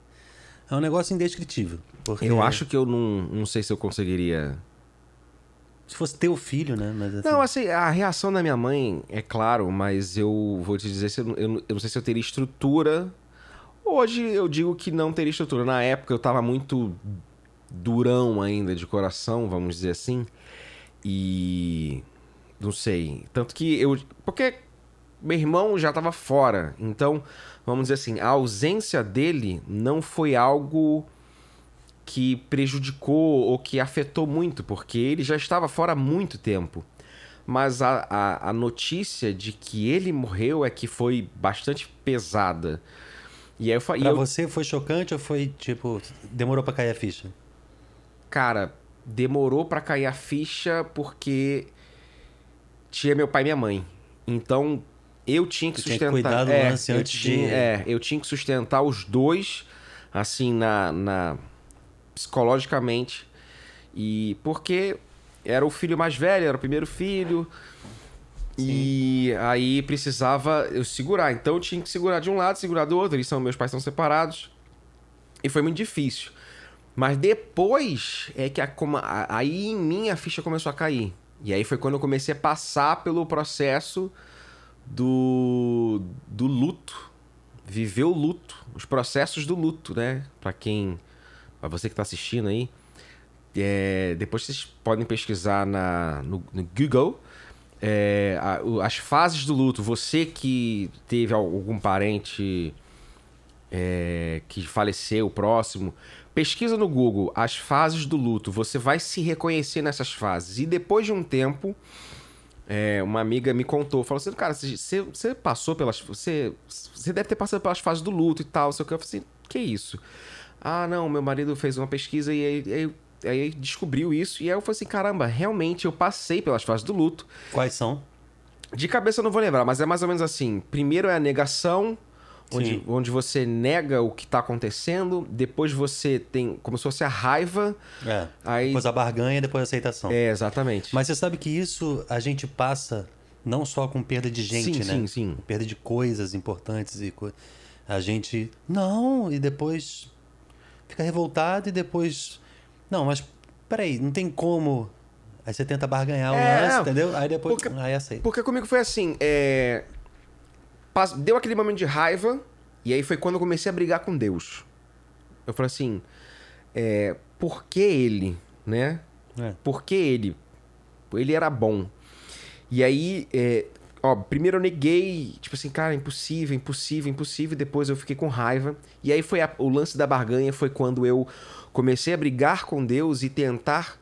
É um negócio indescritível. Porque Eu acho que eu não, não sei se eu conseguiria Se fosse teu filho, né? Mas, assim, Não, assim, a reação da minha mãe, é claro, mas eu vou te dizer, se eu, eu, eu não sei se eu teria estrutura. Hoje eu digo que não teria estrutura. Na época eu tava muito durão ainda de coração, vamos dizer assim. E. Não sei. Tanto que eu. Porque meu irmão já tava fora. Então, vamos dizer assim, a ausência dele não foi algo que prejudicou ou que afetou muito, porque ele já estava fora há muito tempo. Mas a, a, a notícia de que ele morreu é que foi bastante pesada. E aí eu falei. Pra você foi chocante ou foi, tipo, demorou pra cair a ficha? Cara, demorou pra cair a ficha porque tinha meu pai e minha mãe. Então eu tinha que Tu tinha que sustentar. cuidar do é, lance eu antes tinha, de- é, eu tinha que sustentar os dois, assim, na, na psicologicamente. E porque era o filho mais velho, era o primeiro filho. E aí precisava eu segurar. Então eu tinha que segurar de um lado, segurar do outro. Eles são, meus pais são separados. E foi muito difícil. Mas depois é que a- aí em mim a ficha começou a cair. E aí foi quando eu comecei a passar pelo processo do, do luto. Viver o luto. Os processos do luto, né? Pra quem. Pra você que tá assistindo aí. É, depois vocês podem pesquisar na, no, no Google. é, a- as fases do luto. Você que teve algum parente é, que faleceu próximo, pesquisa no Google as fases do luto. Você vai se reconhecer nessas fases. E depois de um tempo, é, uma amiga me contou, falou assim, cara, você, você passou pelas, você, você deve ter passado pelas fases do luto e tal. Eu falei assim, que isso? Ah, não, meu marido fez uma pesquisa e aí, aí, aí descobriu isso. E aí eu falei assim, caramba, realmente eu passei pelas fases do luto. Quais são? De cabeça eu não vou lembrar, mas é mais ou menos assim. Primeiro é a negação, onde, onde você nega o que está acontecendo, depois você tem como se fosse a raiva. É. Aí... Depois a barganha, depois a aceitação. É, exatamente. Mas você sabe que isso a gente passa não só com perda de gente, sim, né? Sim, sim. Perda de coisas importantes e co... a gente não e depois fica revoltado e depois não, mas peraí, não tem como. Aí você tenta barganhar o é, lance, entendeu? Aí depois. Porque, aí aceita. Porque comigo foi assim: é... deu aquele momento de raiva, e aí foi quando eu comecei a brigar com Deus. Eu falei assim: é... por que ele, né? É. Por que ele? Ele era bom. E aí, é... ó, primeiro eu neguei, tipo assim, cara, impossível, impossível, impossível. Depois eu fiquei com raiva. E aí foi a... o lance da barganha, foi quando eu comecei a brigar com Deus e tentar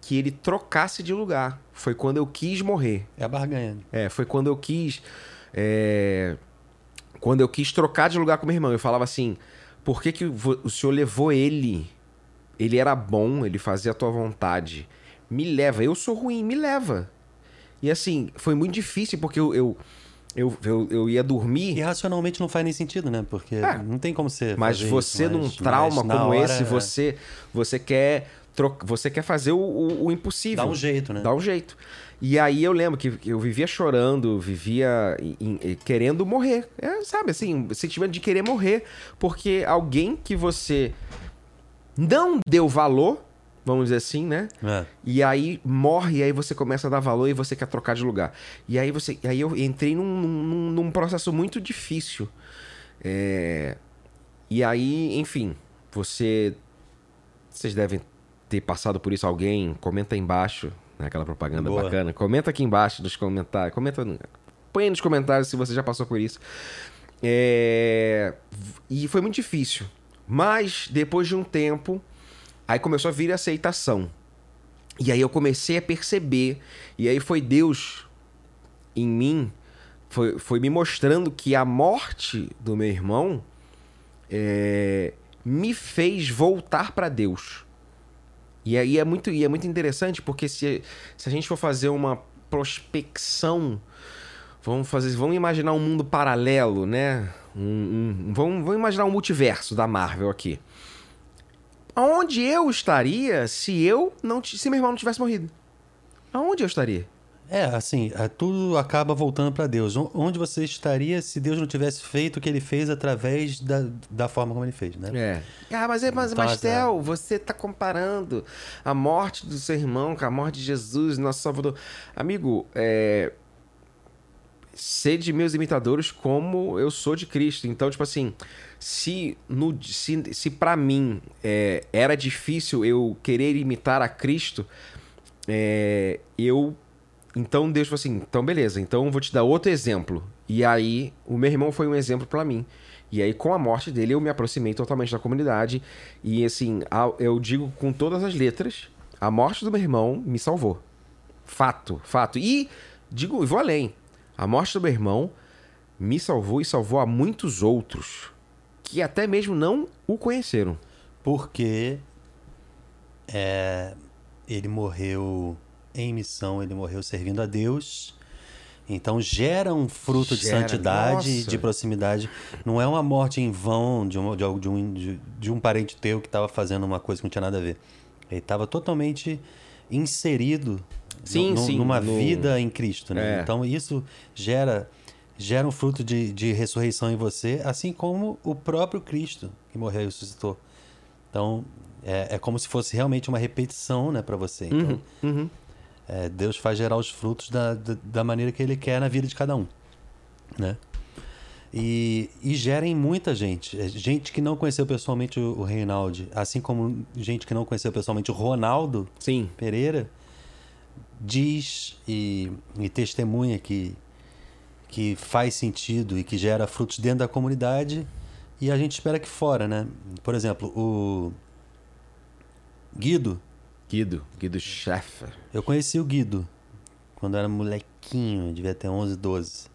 que ele trocasse de lugar. Foi quando eu quis morrer. É a barganha. É, foi quando eu quis. É... Quando eu quis trocar de lugar com meu irmão. Eu falava assim: por que, que o senhor levou ele? Ele era bom, ele fazia a tua vontade. Me leva, eu sou ruim, me leva. E assim, foi muito difícil porque eu, eu eu, eu, eu ia dormir. E racionalmente não faz nem sentido, né? Porque é. não tem como ser. Mas você, isso, num mas, trauma mas como hora, esse, você, você quer troca, você quer fazer o, o, o, impossível. Dá um jeito, né? Dá um jeito. E aí eu lembro que eu vivia chorando, vivia em, em, querendo morrer. É, sabe, assim, o sentimento de querer morrer. Porque alguém que você não deu valor vamos dizer assim, né? É. E aí morre, e aí você começa a dar valor e você quer trocar de lugar. E aí você. E aí eu entrei num, num, num processo muito difícil. É... E aí, enfim, você. Vocês devem ter passado por isso alguém, comenta aí embaixo, né? Aquela propaganda Boa. bacana. Comenta aqui embaixo nos comentários. Comenta. Põe aí nos comentários se você já passou por isso. É... E foi muito difícil. Mas depois de um tempo, Aí começou a vir a aceitação. E aí eu comecei a perceber. E aí foi Deus em mim, foi, foi me mostrando que a morte do meu irmão é, me fez voltar para Deus. E aí é muito, e é muito interessante, porque se, se a gente for fazer uma prospecção, vamos fazer, vamos imaginar um mundo paralelo, né? Um, um, vamos, vamos imaginar um multiverso da Marvel aqui. Aonde eu estaria se eu não se meu irmão não tivesse morrido? Aonde eu estaria? É, assim, é, tudo acaba voltando para Deus. Onde você estaria se Deus não tivesse feito o que ele fez através da, da forma como ele fez, né? É. Ah, mas, é, mas, então, mas Theo, você está comparando a morte do seu irmão com a morte de Jesus, nosso Salvador. Amigo, é... Sede meus imitadores como eu sou de Cristo. Então, tipo assim, se, no, se, se para mim é, era difícil eu querer imitar a Cristo, é, eu. Então Deus falou assim: então beleza, então vou te dar outro exemplo. E aí, o meu irmão foi um exemplo para mim. E aí, com a morte dele, eu me aproximei totalmente da comunidade. E assim, eu digo com todas as letras: a morte do meu irmão me salvou. Fato, fato. E digo, vou além. A morte do meu irmão me salvou e salvou a muitos outros que até mesmo não o conheceram. Porque é, ele morreu em missão, ele morreu servindo a Deus. Então gera um fruto gera, de santidade e de proximidade. Não é uma morte em vão de um, de, um, de um parente teu que estava fazendo uma coisa que não tinha nada a ver. Ele estava totalmente inserido sim, no, sim, numa no... vida em Cristo. Né? É. Então isso gera gera um fruto de, de ressurreição em você, assim como o próprio Cristo que morreu e ressuscitou. Então, é, é como se fosse realmente uma repetição né, para você. Então, uhum, uhum. É, Deus faz gerar os frutos da, da, da, maneira que Ele quer na vida de cada um. Né? E, e gera em muita gente. É, gente que não conheceu pessoalmente o, o Reinaldo, assim como gente que não conheceu pessoalmente o Ronaldo Sim. Pereira, diz e, e testemunha que que faz sentido e que gera frutos dentro da comunidade e a gente espera que fora, né? Por exemplo, o Guido. Guido, Guido Schaffer. Eu conheci o Guido quando era molequinho, devia ter 11, 12.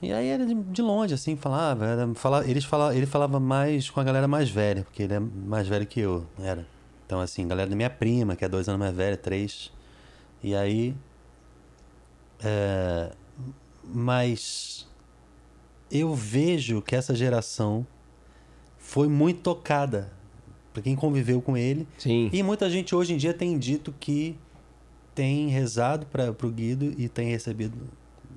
E aí era de longe, assim, falava. Era, falava eles falava, ele falava mais com a galera mais velha, porque ele é mais velho que eu, era. Então, assim, galera da minha prima, que é dois anos mais velha, três. E aí. É, mas eu vejo que essa geração foi muito tocada para quem conviveu com ele. Sim. E muita gente hoje em dia tem dito que tem rezado para o Guido e tem recebido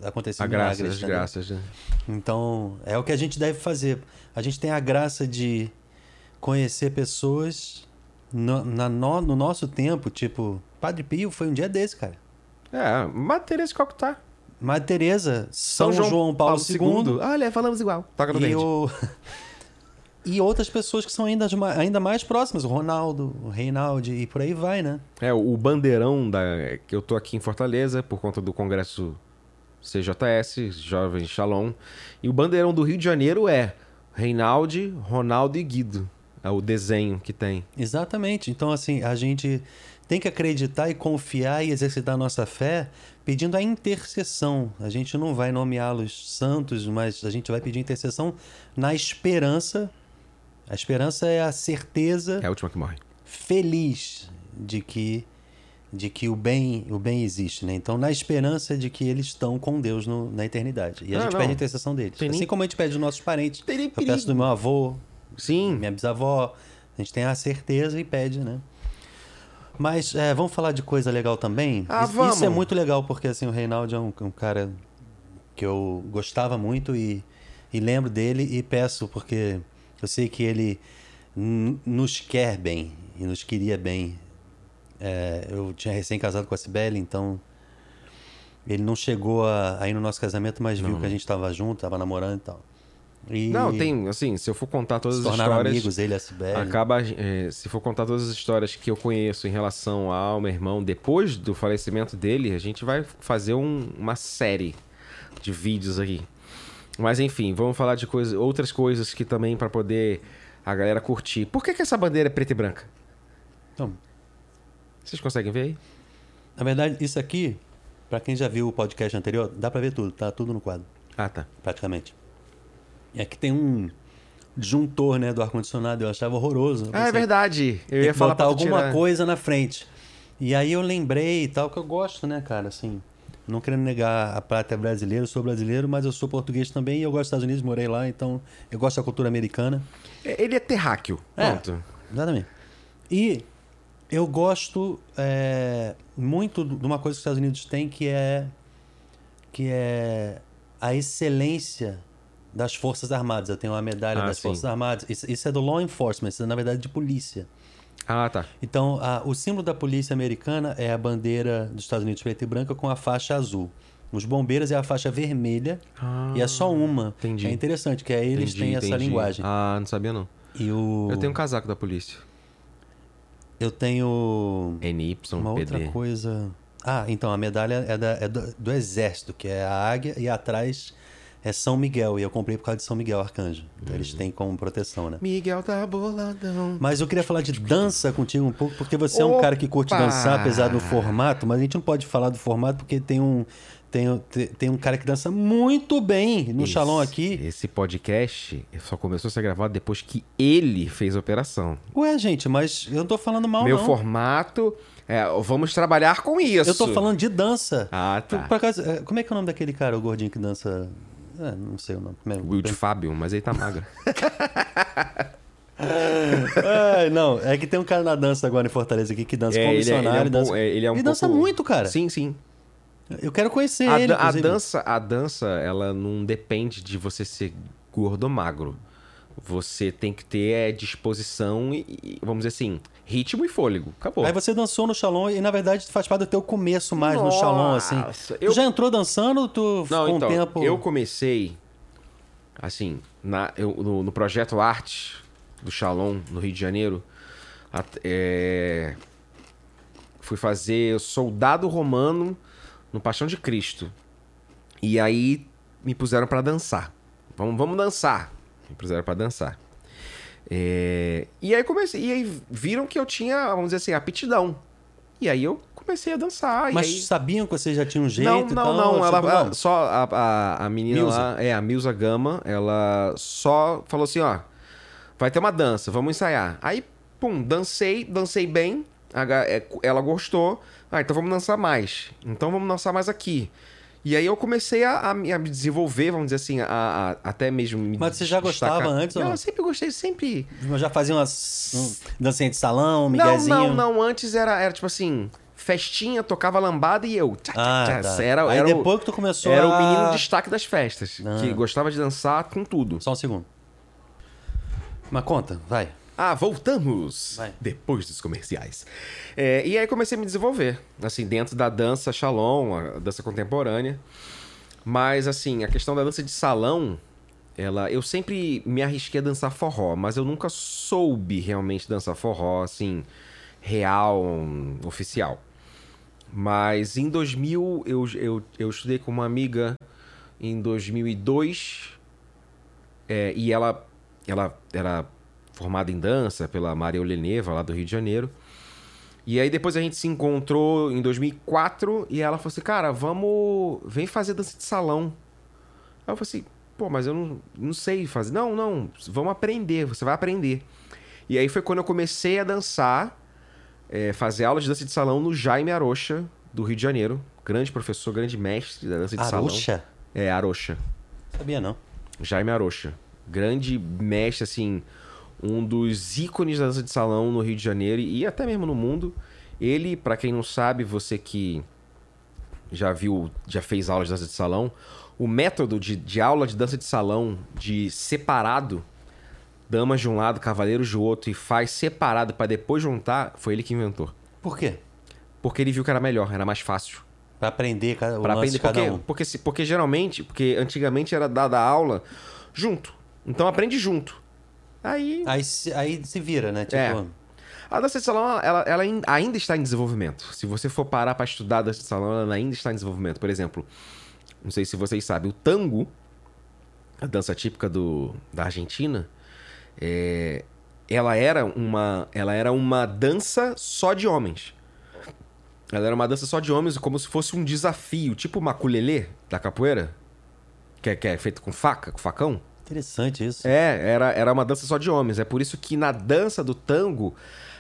acontecido A graça, milagres, as graças, né? Então, é o que a gente deve fazer. A gente tem a graça de conhecer pessoas no, na no, no nosso tempo, tipo, Padre Pio foi um dia desse, cara. É, Matheus Calcutá. Madre Teresa, São, João, Paulo, II, Olha, falamos igual. Toca no e, dente. o... e outras pessoas que são ainda, ainda mais próximas, o Ronaldo, o Reinaldo e por aí vai, né? É, o bandeirão da que eu tô aqui em Fortaleza por conta do congresso CJS, Jovem Shalom. E o bandeirão do Rio de Janeiro é Reinaldi, Ronaldo e Guido. É o desenho que tem. Exatamente. Então, assim, a gente tem que acreditar e confiar e exercitar a nossa fé pedindo a intercessão. A gente não vai nomeá-los santos, mas a gente vai pedir intercessão na esperança. A esperança é a certeza É a última que morre. feliz de que de que o bem o bem existe, né? Então, na esperança de que eles estão com Deus no- na eternidade. E a gente não. pede a intercessão deles. Tem nem- Assim como a gente pede dos nossos parentes. Tem nem Eu peço do meu avô, Sim. minha bisavó. A gente tem a certeza e pede, né? Mas é, vamos falar de coisa legal também? Ah, Isso- vamos. Isso é muito legal, porque assim, o Reinaldo é um, um cara que eu gostava muito e, e lembro dele e peço, porque eu sei que ele nos quer bem e nos queria bem. É, eu tinha recém-casado com a Cibele, então ele não chegou a, a ir no nosso casamento, mas viu que a gente estava junto, estava namorando e tal. E Não, tem, assim, se eu for contar todas as histórias. amigos, ele a Cibele. Acaba, eh, se for contar todas as histórias que eu conheço em relação ao meu irmão depois do falecimento dele, a gente vai fazer um- uma série de vídeos aqui. Mas enfim, vamos falar de coisa, outras coisas que também para poder a galera curtir. Por que, que essa bandeira é preta e branca? Então, Vocês conseguem ver aí? Na verdade, isso aqui, pra quem já viu o podcast anterior, dá pra ver tudo, tá tudo no quadro, Ah, tá. praticamente. E aqui tem um disjuntor, né, do ar-condicionado, eu achava horroroso. Ah, é verdade. Eu ia que falar botar alguma tirar. coisa na frente. E aí eu lembrei e tal, que eu gosto, né, cara, assim... Não querendo negar a prata é brasileira, eu sou brasileiro, mas eu sou português também e eu gosto dos Estados Unidos, morei lá, então eu gosto da cultura americana. Ele é terráqueo. É. Pronto. Exatamente. E eu gosto é, muito de uma coisa que os Estados Unidos têm que é que é a excelência das Forças Armadas. Eu tenho uma medalha Ah, das sim. Forças Armadas. Isso, isso é do law enforcement, isso é na verdade de polícia. Ah, tá. Então, a- o símbolo da polícia americana é a bandeira dos Estados Unidos preta e branca com a faixa azul. Os bombeiros é a faixa vermelha e é só uma. Ah, entendi. É interessante que aí eles Entendi, têm essa entendi. linguagem. Ah, não sabia não. O Eu tenho um casaco da polícia. eu tenho NY, Uma outra coisa. Ah, então a medalha é, da- é do, do exército, que é a águia, e atrás é São Miguel. E eu comprei por causa de São Miguel Arcanjo. Então Uhum. eles têm como proteção, né? Miguel tá boladão. Mas eu queria falar de dança contigo um pouco, porque você é um cara que curte Opa! dançar, apesar do formato, mas a gente não pode falar do formato porque tem um. Tem, tem- um cara que dança muito bem no Esse- salão aqui. Esse podcast só começou a ser gravado depois que ele fez a operação. Ué, gente, mas eu não tô falando mal, Meu não. formato é, vamos trabalhar com isso. Eu tô falando de dança. Ah, tá. Por acaso, é, como é que é o nome daquele cara, o gordinho que dança? É, não sei o nome. É? Will de Fábio, mas ele tá magro. Ai, não, é que tem um cara na dança agora em Fortaleza aqui que dança É, como ele, é, ele, é missionário. um dança... é, ele é um Ele dança pouco- muito, cara. Sim, sim. Eu quero conhecer A, ele. a inclusive. dança, a dança, ela não depende de você ser gordo ou magro. Você tem que ter é, disposição e, vamos dizer assim, ritmo e fôlego. Acabou. Aí você dançou no Shalom e, na verdade, faz parte do teu começo mais no Shalom, assim. Nossa, Tu eu- já entrou dançando tu Não, com então, o tempo... eu comecei, assim, na, eu- no, no projeto Arte do Shalom, no Rio de Janeiro, é, fui fazer Soldado Romano no Paixão de Cristo. E aí me puseram pra dançar. Vamos, vamos dançar. Me puseram pra dançar. É, e aí comecei, e aí viram que eu tinha, vamos dizer assim, aptidão. E aí eu comecei a dançar. Mas aí... sabiam que você já tinha um jeito Não, não, tal? não. Tipo, Ela, ela- não. só a, a, a menina Milza. lá, é a Milza Gama, ela só falou assim, ó, vai ter uma dança, vamos ensaiar. Aí, pum, dancei, dancei bem, é, ela gostou. Ah, então vamos dançar mais. Então vamos dançar mais aqui. E aí eu comecei a, a me desenvolver, vamos dizer assim, a, a- até mesmo me Mas você já destacar. gostava antes ou Não, não? eu sempre gostei, sempre... Já fazia umas um, dancinha de salão, um Não, miguezinho? não, não. Antes era, era tipo assim, festinha, tocava lambada e eu. Tchá, Ah, tchá. tá. Era, Aí era, depois o, que tu começou era a... o menino destaque das festas, Ah. que gostava de dançar com tudo. Só um segundo. Mas conta, vai. Ah, voltamos! Vai. Depois dos comerciais. É, e aí comecei a me desenvolver, assim, dentro da dança shalom, a dança contemporânea. Mas, assim, a questão da dança de salão, ela, eu sempre me arrisquei a dançar forró, mas eu nunca soube realmente dançar forró, assim, real, oficial. Mas em 2000, eu, eu, eu estudei com uma amiga em 2002, é, e ela, ela era formada em dança pela Maria Oleneva, lá do Rio de Janeiro. E aí depois a gente se encontrou em 2004 e ela falou assim, cara, vamos... Vem fazer dança de salão. Aí eu falei assim, pô, mas eu não, não sei fazer. Não, não, vamos aprender, você vai aprender. E aí foi quando eu comecei a dançar, é, fazer aula de dança de salão no Jaime Arocha, do Rio de Janeiro. Grande professor, grande mestre da dança de salão. Aruxa? É, Arocha. Sabia não. Jaime Arocha. Grande mestre, assim, um dos ícones da dança de salão no Rio de Janeiro e até mesmo no mundo. Ele, pra quem não sabe, você que já viu, já fez aula de dança de salão, o método de, de aula de dança de salão, de separado, damas de um lado, cavaleiros de outro, e faz separado pra depois juntar, foi ele que inventou. Por quê? Porque ele viu que era melhor, era mais fácil. Pra aprender cada, o Pra lance aprender, de cada porque, um. porque, se- porque geralmente, porque antigamente era dada a aula junto. Então aprende junto. Aí. Aí, se- aí se vira, né? Tipo, É. A dança de salão, ela, ela ain- ainda está em desenvolvimento. Se você for parar pra estudar a dança de salão, ela ainda está em desenvolvimento. Por exemplo, não sei se vocês sabem, o tango, a dança típica do, da Argentina, é, ela, era uma, ela era uma dança só de homens. Ela era uma dança só de homens, como se fosse um desafio, tipo o maculelê da capoeira, que é, que é feito com faca, com facão. Interessante isso. É, era, era uma dança só de homens. É por isso que na dança do tango,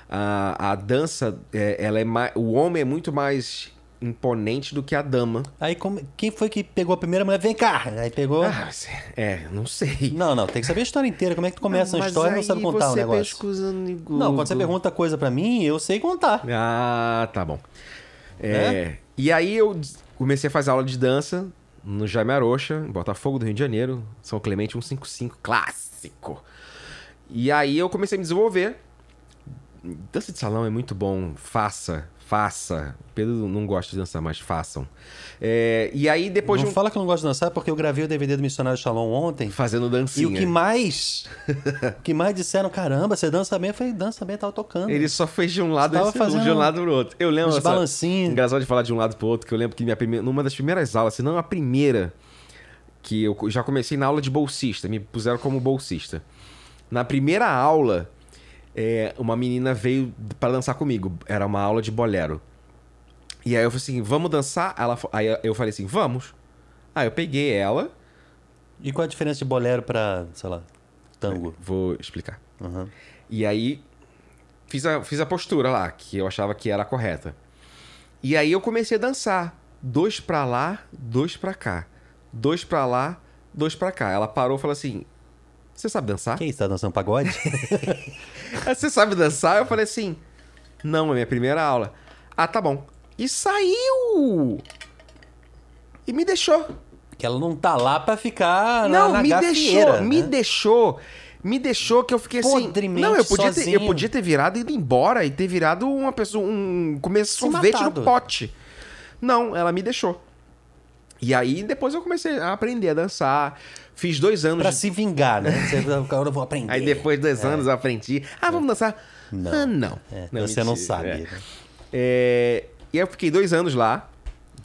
a, a dança, é, ela é mais, o homem é muito mais imponente do que a dama. Aí como- quem foi que pegou a primeira mulher? Vem cá! Aí pegou. Ah, é, não sei. Não, não, tem que saber a história inteira. Como é que tu começa uma Mas história e não sabe contar o você negócio? Não, quando você pergunta coisa pra mim, eu sei contar. Ah, tá bom. É, Né? E aí eu comecei a fazer aula de dança no Jaime Arocha, Botafogo do Rio de Janeiro, São Clemente 155, clássico. E aí eu comecei a me desenvolver. Dança de salão é muito bom, faça, faça. Pedro não gosta de dançar, mas façam. É, e aí depois não de um... fala que eu não gosto de dançar, porque eu gravei o DVD do Missionário Shalom ontem. fazendo E dancinha. o que mais. o que mais disseram, caramba, você dança bem? Eu falei, dança bem, tava tocando. Ele só fez de um lado Tava fazendo de um lado pro outro. Eu lembro uns essa- balancinhos. Engraçado de falar de um lado pro outro, que eu lembro que minha primeira, numa das primeiras aulas, se não a primeira, que eu já comecei na aula de bolsista, me puseram como bolsista. Na primeira aula, é, uma menina veio para dançar comigo. Era uma aula de bolero. E aí eu falei assim, vamos dançar? Ela, aí eu falei assim, vamos. Aí eu peguei ela, E qual a diferença de bolero pra, sei lá, tango? vou explicar. Aham. E aí fiz a, fiz a postura lá, que eu achava que era a correta. E aí eu comecei a dançar. Dois pra lá, dois pra cá. Dois pra lá, dois pra cá. Ela parou e falou assim: Você sabe dançar? Que isso, tá dançando pagode? "Ah, Você sabe dançar? Eu falei assim: Não, é minha primeira aula. Ah, tá bom. E saiu! E me deixou. que ela não tá lá pra ficar na, Não, na me gafieira, deixou, me né? deixou. Me deixou que eu fiquei assim. Não, eu podia, ter, eu podia ter virado e ido embora e ter virado uma pessoa. Um. comer Se sorvete matado. no pote. Não, ela me deixou. E aí depois eu comecei a aprender a dançar. Fiz dois anos. Pra de- se vingar, né? Você, agora eu vou aprender. Aí depois de dois anos eu aprendi. Ah, vamos dançar? Não. Ah, não. É, Não, você não mentira, sabe. é. né? É, E aí eu fiquei dois anos lá,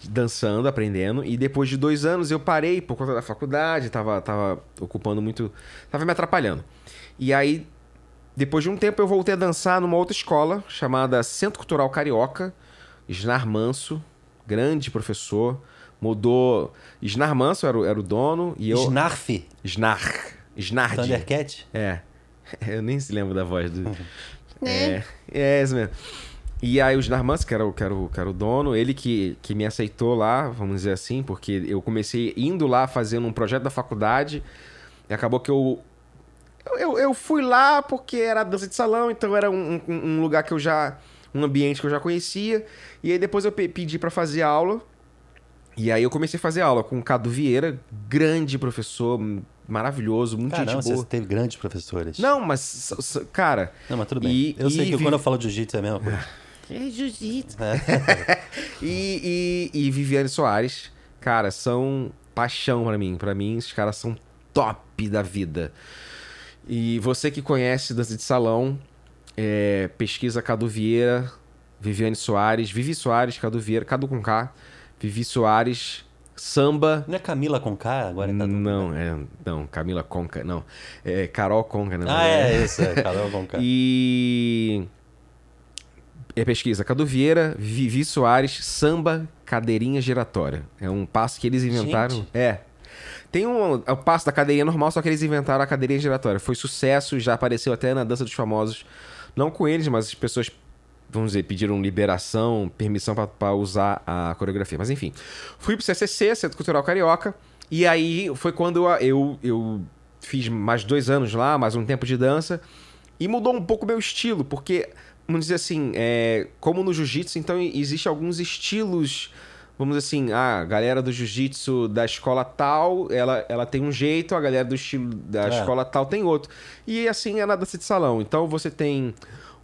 dançando, aprendendo. E depois de dois anos eu parei por conta da faculdade, tava, tava ocupando muito. Tava me atrapalhando. E aí, depois de um tempo, eu voltei a dançar numa outra escola chamada Centro Cultural Carioca. Snar Manso, grande professor. Mudou. Snar Manso era o, era o dono e eu. Snarf, Snar. Snard. Thundercat. É. Eu nem se lembro da voz do. é, é isso mesmo. E aí o Ginarmans, que era o, que era o, que era o dono, ele que, que me aceitou lá, vamos dizer assim, porque eu comecei indo lá fazendo um projeto da faculdade. E acabou que eu. Eu, eu fui lá porque era dança de salão, então era um, um, um lugar que eu já. um ambiente que eu já conhecia. E aí depois eu pe- pedi para fazer aula. E aí eu comecei a fazer aula com o Cadu Vieira, grande professor, maravilhoso, muito Caramba, gente boa. você teve grandes professores. Não, mas, cara. Não, mas tudo bem. E- eu sei e que vi- quando eu falo de jiu-jitsu é a mesma coisa. É jiu-jitsu. É. E, e, e Viviane Soares, cara, são paixão pra mim. Pra mim, esses caras são top da vida. E você que conhece dança de salão, é, pesquisa Cadu Vieira, Viviane Soares, Vivi Soares, Cadu Vieira, Cadu com K, Vivi Soares, samba. Não é Camila K agora? Tá Não, é, não, Camila Conca, não. É Carol Conca, né? Ah, é, isso, é Carol K. E. É pesquisa. Cadu Vieira, Vivi Soares, samba, cadeirinha giratória. É um passo que eles inventaram. Gente. É. Tem um. É o passo da cadeirinha normal, só que eles inventaram a cadeirinha giratória. Foi sucesso, já apareceu até na Dança dos Famosos. Não com eles, mas as pessoas, vamos dizer, pediram liberação, permissão pra- pra usar a coreografia. Mas enfim. Fui pro CCC, Centro Cultural Carioca. E aí foi quando eu, eu, eu fiz mais dois anos lá, mais um tempo de dança. E mudou um pouco o meu estilo, porque, vamos dizer assim, é, como no jiu-jitsu, então existe alguns estilos. Vamos dizer assim, a galera do jiu-jitsu da escola tal, ela, ela tem um jeito, a galera do estilo da É. escola tal tem outro. E assim é na dança de salão. Então você tem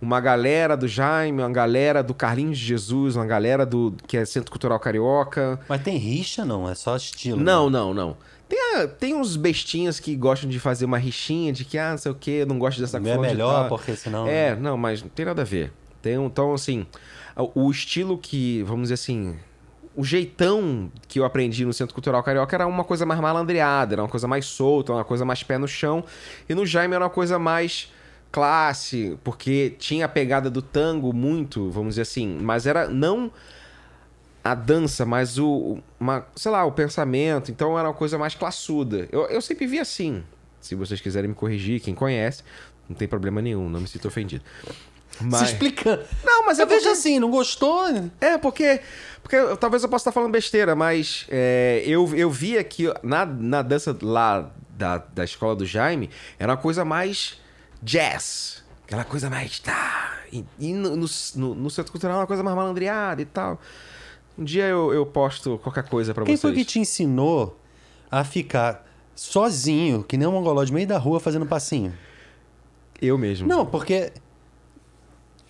uma galera do Jaime, uma galera do Carlinhos de Jesus, uma galera do que é Centro Cultural Carioca. Mas tem rixa, não? É só estilo. Não, né? não, não. Tem, a- tem uns bestinhas que gostam de fazer uma rixinha de que, ah, não sei o que, eu não gosto dessa Não é melhor, porque senão. É, não, mas não tem nada a ver. Tem, um- então, assim, o o estilo que, vamos dizer assim, o jeitão que eu aprendi no Centro Cultural Carioca era uma coisa mais malandreada, era uma coisa mais solta, uma coisa mais pé no chão. E no Jaime era uma coisa mais classe, porque tinha a pegada do tango muito, vamos dizer assim, mas era não a dança, mas o, uma, sei lá, o pensamento, então era uma coisa mais classuda. Eu, eu sempre vi assim. Se vocês quiserem me corrigir, quem conhece, não tem problema nenhum, não me sinto ofendido. Se Mas... explicando. Não, mas é Eu vejo porque... assim, não gostou? É, porque, porque talvez eu possa estar falando besteira, mas é, eu, eu via que na, na dança lá da, da escola do Jaime era uma coisa mais jazz. Aquela coisa mais. Tá, e e no, no, no- centro cultural é uma coisa mais malandreada e tal. Um dia eu, eu posto qualquer coisa pra Quem vocês. foi que te ensinou a ficar sozinho, que nem um mongoló de meio da rua fazendo passinho? Eu mesmo. Não, porque.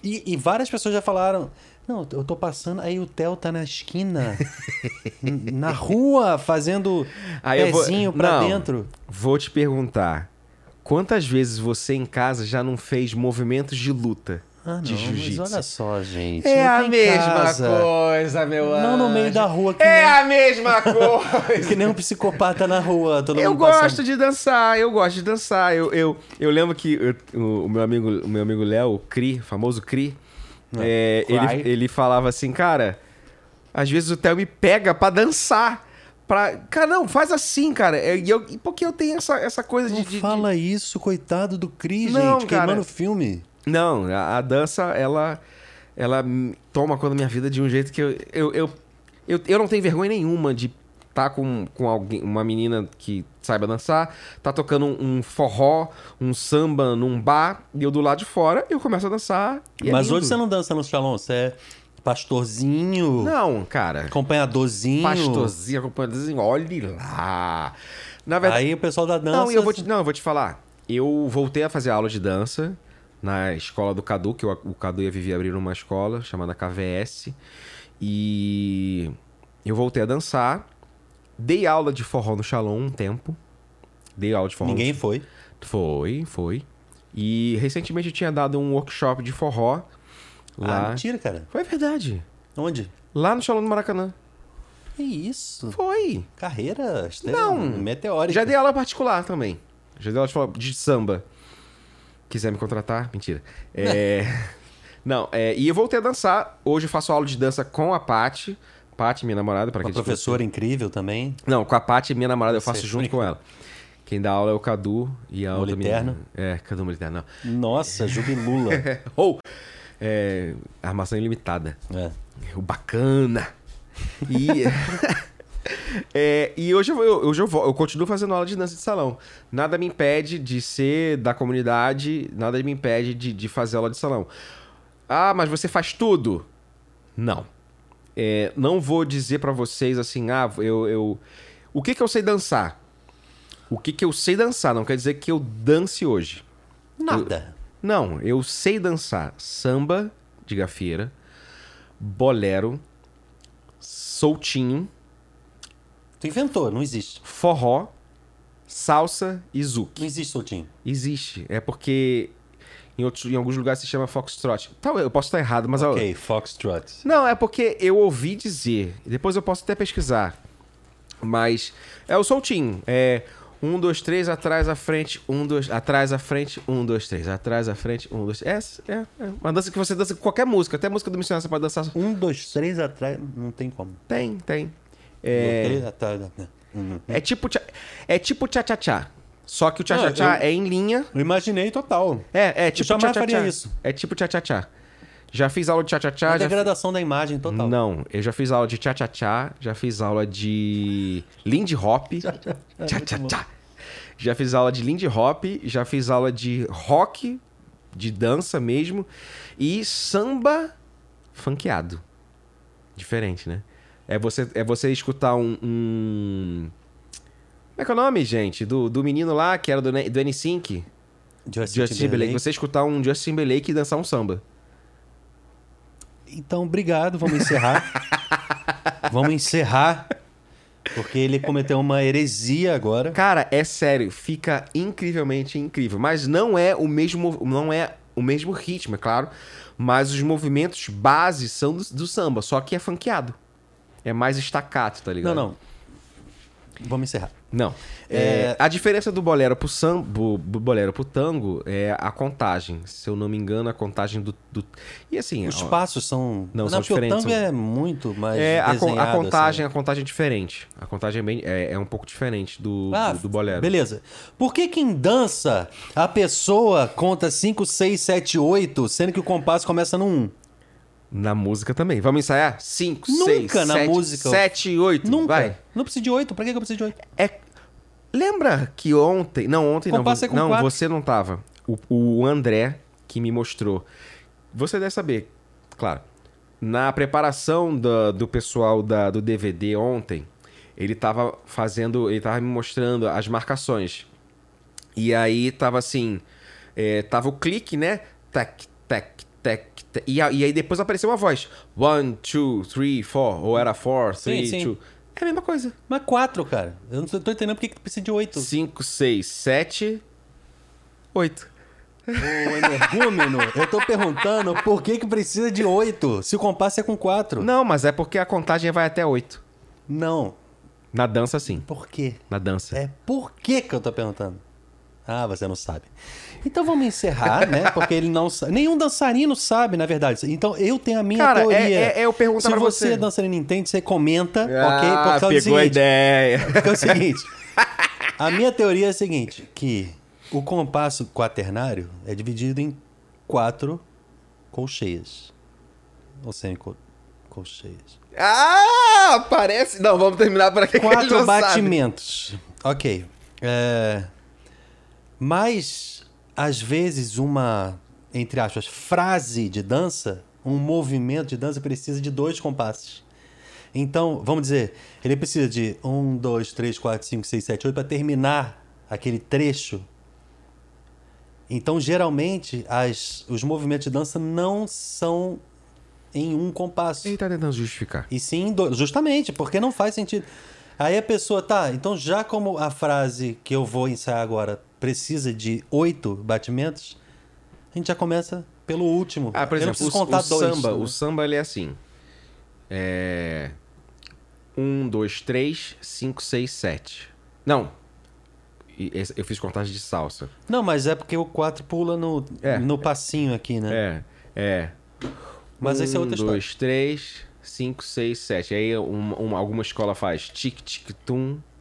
E, e várias pessoas já falaram. Não, eu tô passando, aí o Theo tá na esquina, na rua, fazendo Aí eu vou- pezinho pra Não, dentro. Vou te perguntar. Quantas vezes você em casa já não fez movimentos de luta Ah, não, de mas jiu-jitsu? olha só, gente. É não a tem mesma casa. coisa, meu Não no meio anjo. da rua que É nem- a mesma coisa. Que nem um psicopata na rua. Todo eu gosto passando. de dançar, eu gosto de dançar. Eu, eu, eu lembro que eu- o, meu amigo o meu amigo Léo, o Cri, famoso Cri, é, Cry. ele, ele falava assim, cara, às vezes o Theo me pega pra dançar. Pra... Cara, não, faz assim, cara. É, E eu, porque eu tenho essa, essa coisa Não de, de- de- fala isso, coitado do Cris, Não, gente, cara. queimando o filme. Não, a, a dança, ela, ela toma conta da minha vida de um jeito que eu, eu, eu, eu, eu não tenho vergonha nenhuma de estar com, com alguém, uma menina que saiba dançar, tá tocando um, um forró, um samba num bar, e eu do lado de fora, eu começo a dançar. é Mas lindo. hoje você não dança no salão, você é pastorzinho, Não, cara. acompanhadorzinho. Pastorzinho, acompanhadorzinho, olhe lá. Na verdade, Aí o pessoal da dança. Não, eu vou te, não, eu vou te falar. Eu voltei a fazer aula de dança na escola do Cadu, que o, o Cadu e a Vivi abriram uma escola chamada KVS. E eu voltei a dançar. Dei aula de forró no Shalom um tempo. Dei aula de forró. Ninguém no... foi. Foi, foi. E recentemente eu tinha dado um workshop de forró Ah, lá. mentira, cara. foi verdade. Onde? Lá no Shalom do Maracanã. Que isso? Foi. Carreira estrela, Não. meteórica. Já dei aula particular também. Já dei aula de, de samba. Quiser me contratar? Mentira. É... Não, é... e eu voltei a dançar. Hoje eu faço aula de dança com a Paty. Paty, minha namorada, para Uma professora incrível também. Não, com a Paty, minha namorada, eu Você faço junto com ela. Quem dá aula é o Cadu e a outra Moliterno? menina. É, Cadu Moliterno, não. Nossa, jubilula. Ou, É, armação ilimitada. É. O bacana. E, é, e hoje, eu, eu- hoje eu, eu continuo fazendo aula de dança de salão. Nada me impede de ser da comunidade, nada me impede de, de fazer aula de salão. Ah, mas você faz tudo? Não. É, não vou dizer pra vocês assim, ah, eu, eu. O que que eu sei dançar? O que que eu sei dançar? Não quer dizer que eu dance hoje. Nada. Não, eu sei dançar samba de gafieira, bolero, soltinho, Tu inventou, não existe. forró, salsa e zouk. Não existe soltinho. Existe. É porque em, outros, em alguns lugares se chama foxtrot. Tal, eu posso estar errado, mas... eu- Ok, Foxtrot. Não, é porque eu ouvi dizer. Depois eu posso até pesquisar. Mas é o soltinho. É um, dois, três, atrás, à frente, um, dois, atrás, à frente, um, dois, três, atrás, à frente, um, dois, três. É, é, é uma dança que você dança com qualquer música, até música do missionário você pode dançar. Um, dois, três atrás. Não tem como. Tem, tem. Um, É, três atrás. Uhum. é tipo é tipo tchá-tchá-tchá. Só que o tchá-tchá-tchá é em linha. Eu imaginei total. É, é tipo tchá-tchá-tchá. É tipo tchá-tchá-tchá. Já fiz aula de tchá-tchá-tchá. A já fi- degradação da imagem total. Não, eu já fiz aula de tchá-tchá-tchá, já fiz aula de Lindy Hop. Tchá-tchá-tchá. Já fiz aula de Lindy Hop, já fiz aula de rock, de dança mesmo, e samba funkeado. Diferente, né? É você, é você escutar um, um- Como é que é o nome, gente? Do, do menino lá que era do, do N5? Justin, Justin Timberlake. Você escutar um Justin Timberlake e dançar um samba. Então, obrigado. Vamos encerrar. Vamos encerrar. Porque ele cometeu uma heresia agora. Cara, é sério, fica incrivelmente incrível. Mas não é o mesmo, não é o mesmo ritmo, é claro. Mas os movimentos base são do, do samba, só que é funkeado. É mais estacato, tá Não, ligado? não. Vamos encerrar. Não. É, a diferença do bolero pro samba, do bolero pro tango é a contagem. Se eu não me engano, a contagem do. do... E assim. Os ó, passos são. Não, Não, são porque o diferentes, tango são- é muito mais. é, a, a desenhado, contagem, assim. a contagem é diferente. A contagem é, bem, é, é um pouco diferente do, Ah, do, do bolero. Beleza. Por que que em dança a pessoa conta 5, 6, 7, 8, sendo que o compasso começa no 1? Na música também. Vamos ensaiar? 5, Nunca 6, na 7, música. 7, 8. Nunca. Vai. Não precisa de 8. Pra que eu preciso de 8? É... Lembra que ontem... Não, ontem não. Compasso é com não, quatro. você não tava. O, o André que me mostrou. Você deve saber, claro. Na preparação da- do pessoal da- do DVD ontem, ele tava fazendo... Ele tava me mostrando as marcações. E aí tava assim... é, tava o clique, né? Tec, tec, tec. E, e aí depois apareceu uma voz. One, two, three, four. Ou era four, three, sim. two. É a mesma coisa. Mas 4, cara. Eu não tô entendendo por que que tu precisa de 8. 5, 6, 7, 8. Ô, energúmeno, eu tô perguntando por que que precisa de 8 se o compasso é com 4. Não, mas é porque a contagem vai até 8. Não. Na dança, sim. Por quê? Na dança. É por que que eu tô perguntando? Ah, você não sabe. Então vamos encerrar, né? Porque ele não sabe. Nenhum dançarino sabe, na verdade. Então eu tenho a minha Cara, é- teoria. é- é eu perguntar Se pra você, você. é dançarino entende, você comenta, ok? Ah, Por causa do pegou a seguinte. ideia. Porque é o seguinte. A minha teoria é a seguinte: que o compasso quaternário é dividido em quatro colcheias. Ou semicolcheias. Ah, parece... Não, vamos terminar por aqui Quatro não sabe. batimentos. Ok. É... Mas, às vezes, uma, entre aspas, frase de dança, um movimento de dança precisa de dois compassos. Então, vamos dizer, ele precisa de um, dois, três, quatro, cinco, seis, sete, oito para terminar aquele trecho. Então, geralmente, as, os movimentos de dança não são em um compasso. Ele tá tentando justificar. E sim, dois. justamente, porque não faz sentido. Aí a pessoa, tá, então já como a frase que eu vou ensaiar agora precisa de oito batimentos, a gente já começa pelo último. Ah, por exemplo, preciso o, contar o dois. samba, né? o samba ele é assim. É. Um, dois, três, cinco, seis, sete. Não. Eu fiz contagem de salsa. Não, mas é porque o 4 pula no, É. no passinho aqui, né? É, é. Mas essa é outra um, história. dois, três, cinco, seis, sete. Aí um- um- alguma escola faz tic,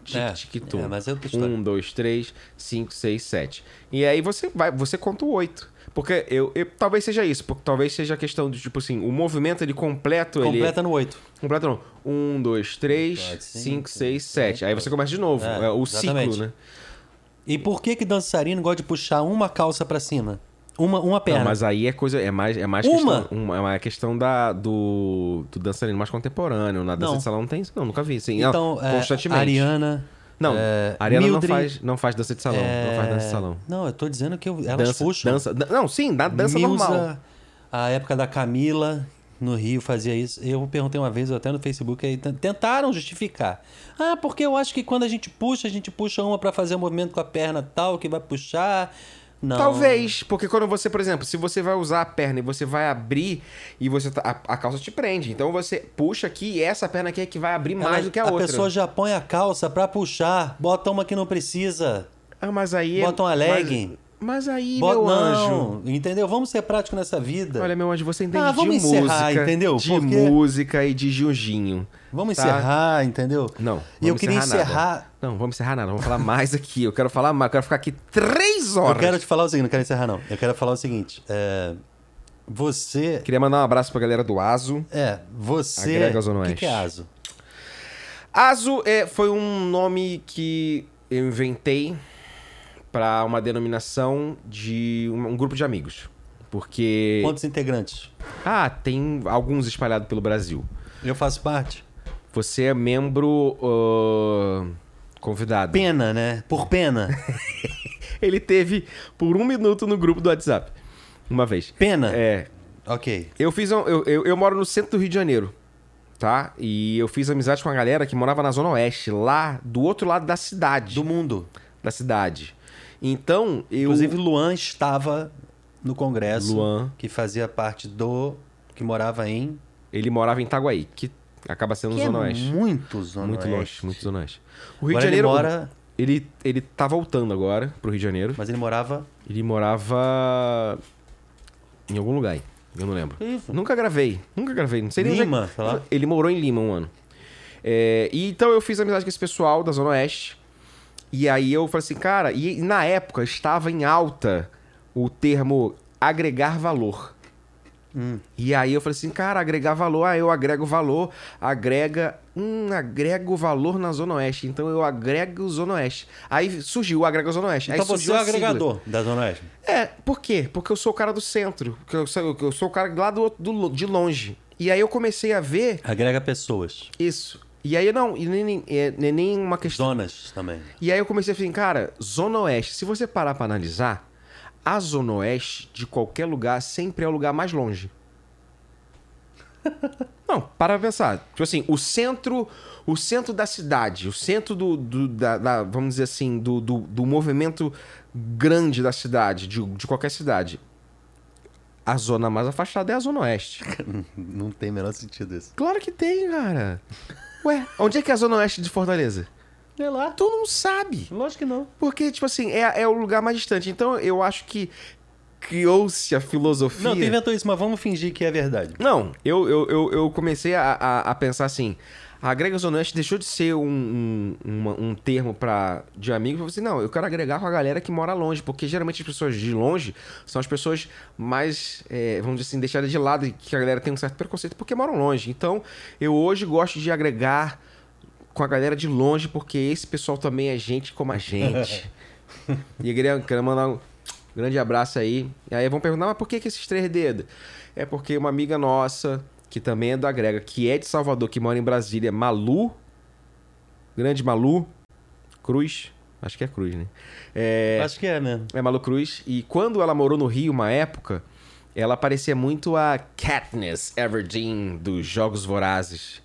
tic, É, tic, tum. é, mas é outra história. Um, dois, três, cinco, seis, sete. E aí você vai, você conta o oito. Porque eu, eu- talvez seja isso, porque talvez seja a questão de, tipo assim, o movimento ele completo, ele. Completa no 8. Completo não. Um, dois, três, Quatro, cinco, cinco, seis, sete. Aí você começa de novo. É, É, o ciclo, exatamente. né? E por que que dançarino gosta de puxar uma calça pra cima? Uma, uma perna. Não, mas aí é coisa. É mais, é mais Uma? questão. Uma, é uma questão da, do, do dançarino mais contemporâneo. Na dança Não. de salão não tem isso. Não, nunca vi. Sim, Então, não, é, constantemente. Ariana... Não, é, a Ariana Mildred, não, faz, não faz dança de salão. Não faz dança de salão. Não, eu tô dizendo que eu- elas dança, puxam. dança, dan- Não, sim, na dança Milza, normal. A época da Camila no Rio fazia isso. Eu perguntei uma vez, até no Facebook, aí tentaram justificar. Ah, porque eu acho que quando a gente puxa, a gente puxa uma pra fazer o movimento com a perna tal, que vai puxar. Não. Talvez, porque quando você, por exemplo, se você vai usar a perna e você vai abrir e você tá- a, a calça te prende. Então você puxa aqui e essa perna aqui é que vai abrir mais Ela- do que a, outra. pessoa já põe a calça pra puxar, bota uma que não precisa. Ah, mas aí. é- Bota uma legging. Mas, mas aí, Bota, meu não, anjo. entendeu? Vamos ser práticos nessa vida. Olha, meu anjo, você entende Ah, de vamos encerrar, música. entendeu? De Porque- música e de Junjinho. Vamos tá? encerrar, entendeu? Não. E eu queria encerrar encerrar. Não, vamos encerrar nada. Vamos falar mais aqui. Eu quero falar mais. Eu quero ficar aqui três Eu horas. quero te falar o seguinte, não quero encerrar, não. Eu quero falar o seguinte. é, Você. Queria mandar um abraço pra galera do Aso. É, você. Agrega Zona O que, que é ASO? Aso é, foi um nome que eu inventei para uma denominação de um, um grupo de amigos. Porque. Quantos integrantes? Ah, tem alguns espalhados pelo Brasil. Eu faço parte. Você é membro ah, convidado. Pena, né? Por pena. Ele teve por um minuto no grupo do WhatsApp. Uma vez. Pena? É. Ok. Eu fiz. um- eu, eu, eu moro no centro do Rio de Janeiro. Tá? E eu fiz amizade com uma galera que morava na Zona Oeste, lá do outro lado da cidade. Do mundo. Da cidade. Então, eu. Inclusive, Luan estava no congresso. Luan. Que fazia parte do. Que morava em. Ele morava em Itaguaí, que acaba sendo Que Zona é Oeste. muito Zona muito Oeste. longe, muito Zona Oeste. O Rio Agora de Janeiro. Ele mora. Ele, ele tá voltando agora pro Rio de Janeiro. Mas ele morava. Ele morava. Em algum lugar aí. Eu não lembro. Isso. Nunca gravei. Nunca gravei. Não sei nem Lima, onde é... sei lá. Ele morou em Lima um ano. É, e então eu fiz amizade com esse pessoal da Zona Oeste. E aí eu falei assim, cara, e na época estava em alta o termo agregar valor. Hum. E aí eu falei assim, cara, agregar valor, ah, eu agrego valor, agrega, hum, agrego valor na Zona Oeste, então eu agrego Zona Oeste. Aí surgiu o agrega Zona Oeste. Então aí você é o a sigla. agregador da Zona Oeste. É, por quê? Porque eu sou o cara do centro, porque eu sou, eu sou o cara lá do, do, de longe. E aí eu comecei a ver Agrega pessoas. isso. E aí não, e nem, nem, é, nem- nem uma questão. Zonas também. E aí eu comecei a falar, cara, Zona Oeste, se você parar pra analisar, a Zona Oeste de qualquer lugar sempre é o lugar mais longe. Não, para pensar. Tipo assim, o centro, o centro da cidade, o centro do, do- da, da- vamos dizer assim, do, do, do movimento grande da cidade, de, de qualquer cidade. A zona mais afastada é a Zona Oeste. Não tem o menor sentido isso. Claro que tem, cara. Ué, onde é que é a Zona Oeste de Fortaleza? Sei lá. Tu não sabe. Lógico que não. Porque, tipo assim, é, é o lugar mais distante. Então, eu acho que criou-se a filosofia... Não, tu inventou isso, mas vamos fingir que é verdade. Não, eu, eu, eu, eu comecei a, a, a pensar assim... A agrega Zona Oeste deixou de ser um, um, uma- um termo pra, de amigo. Eu falei assim, não, eu quero agregar com a galera que mora longe. Porque, geralmente, as pessoas de longe são as pessoas mais, é, vamos dizer assim, deixadas de lado. E que a galera tem um certo preconceito porque moram longe. Então, eu hoje gosto de agregar com a galera de longe, porque esse pessoal também é gente como a gente. e eu queria, queria mandar um grande abraço aí. E aí vão perguntar, mas por que, que esses três dedos? É porque uma amiga nossa, que também é do Agrega, que é de Salvador, que mora em Brasília, Malu, grande Malu, Cruz, acho que é Cruz, né? É, Acho que é mesmo. é Malu Cruz. E quando ela morou no Rio, uma época, ela parecia muito a Katniss Everdeen dos Jogos Vorazes.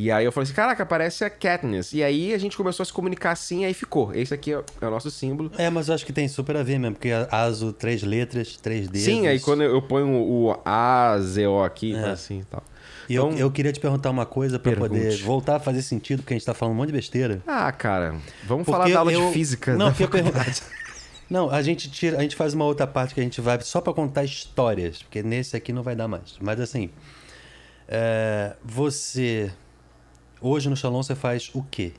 E aí eu falei assim, caraca, parece a Katniss. E aí a gente começou a se comunicar assim, aí ficou. Esse aqui é é o nosso símbolo. É, mas eu acho que tem super a ver mesmo, porque ASO, três letras, três dedos. Sim, aí quando eu eu ponho o A, Z, O aqui, É. tá assim e tal. E eu, Então- eu queria te perguntar uma coisa pra Pergunte. poder voltar a fazer sentido, porque a gente tá falando um monte de besteira. Ah, cara, vamos Porque falar da aula eu- de física Não, da eu faculdade. Não, a gente tira, a gente faz uma outra parte que a gente vai só pra contar histórias, porque nesse aqui não vai dar mais. Mas assim, é, você hoje no Shalom você faz o quê?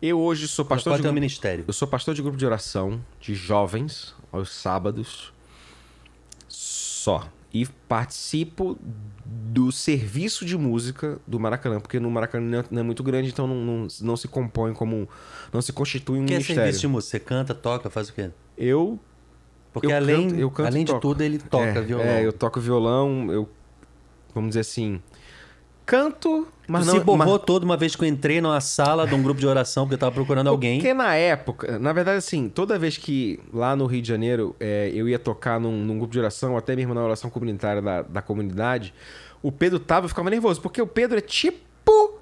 Eu hoje sou pastor Qual é de o teu grupo... ministério? Eu sou pastor de grupo de oração de jovens aos sábados. Só. E participo do serviço de música do Maracanã, porque no Maracanã não é- é muito grande, então não, não, não se compõe como. não se constitui um O que é ministério. serviço de música? Você canta, toca, faz o quê? Eu. Porque eu além, canto- eu canto além de tudo, ele toca é, violão. É, eu toco violão, eu. Vamos dizer assim. Canto, mas tu não. se borrou mas- todo uma vez que eu entrei numa sala de um grupo de oração porque eu tava procurando alguém. Porque na época, na verdade, assim, toda vez que lá no Rio de Janeiro é, eu ia tocar num, num grupo de oração, ou até mesmo na oração comunitária da, da comunidade, o Pedro tava, eu ficava nervoso, porque o Pedro é tipo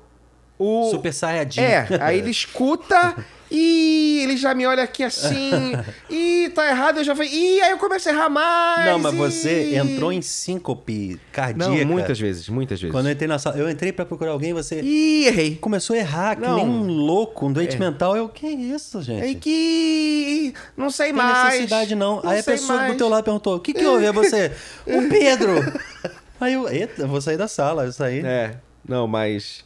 o. Super saiyajin. É, aí ele escuta e ele já me olha aqui assim, e tá errado, eu já falei, e aí eu começo a errar mais. Não, mas e- você entrou em síncope cardíaca. Não, muitas vezes, muitas vezes. Quando eu entrei na sala, eu entrei pra procurar alguém, você Ih, errei. começou a errar, que Não. nem um louco, um doente É. mental. Eu, que isso, gente? Aí que. Não sei Tem mais. necessidade não. aí a pessoa mais. do teu lado perguntou: o que que houve? É você? O Pedro! aí eu, eita, eu vou sair da sala, eu saí. É, não, mas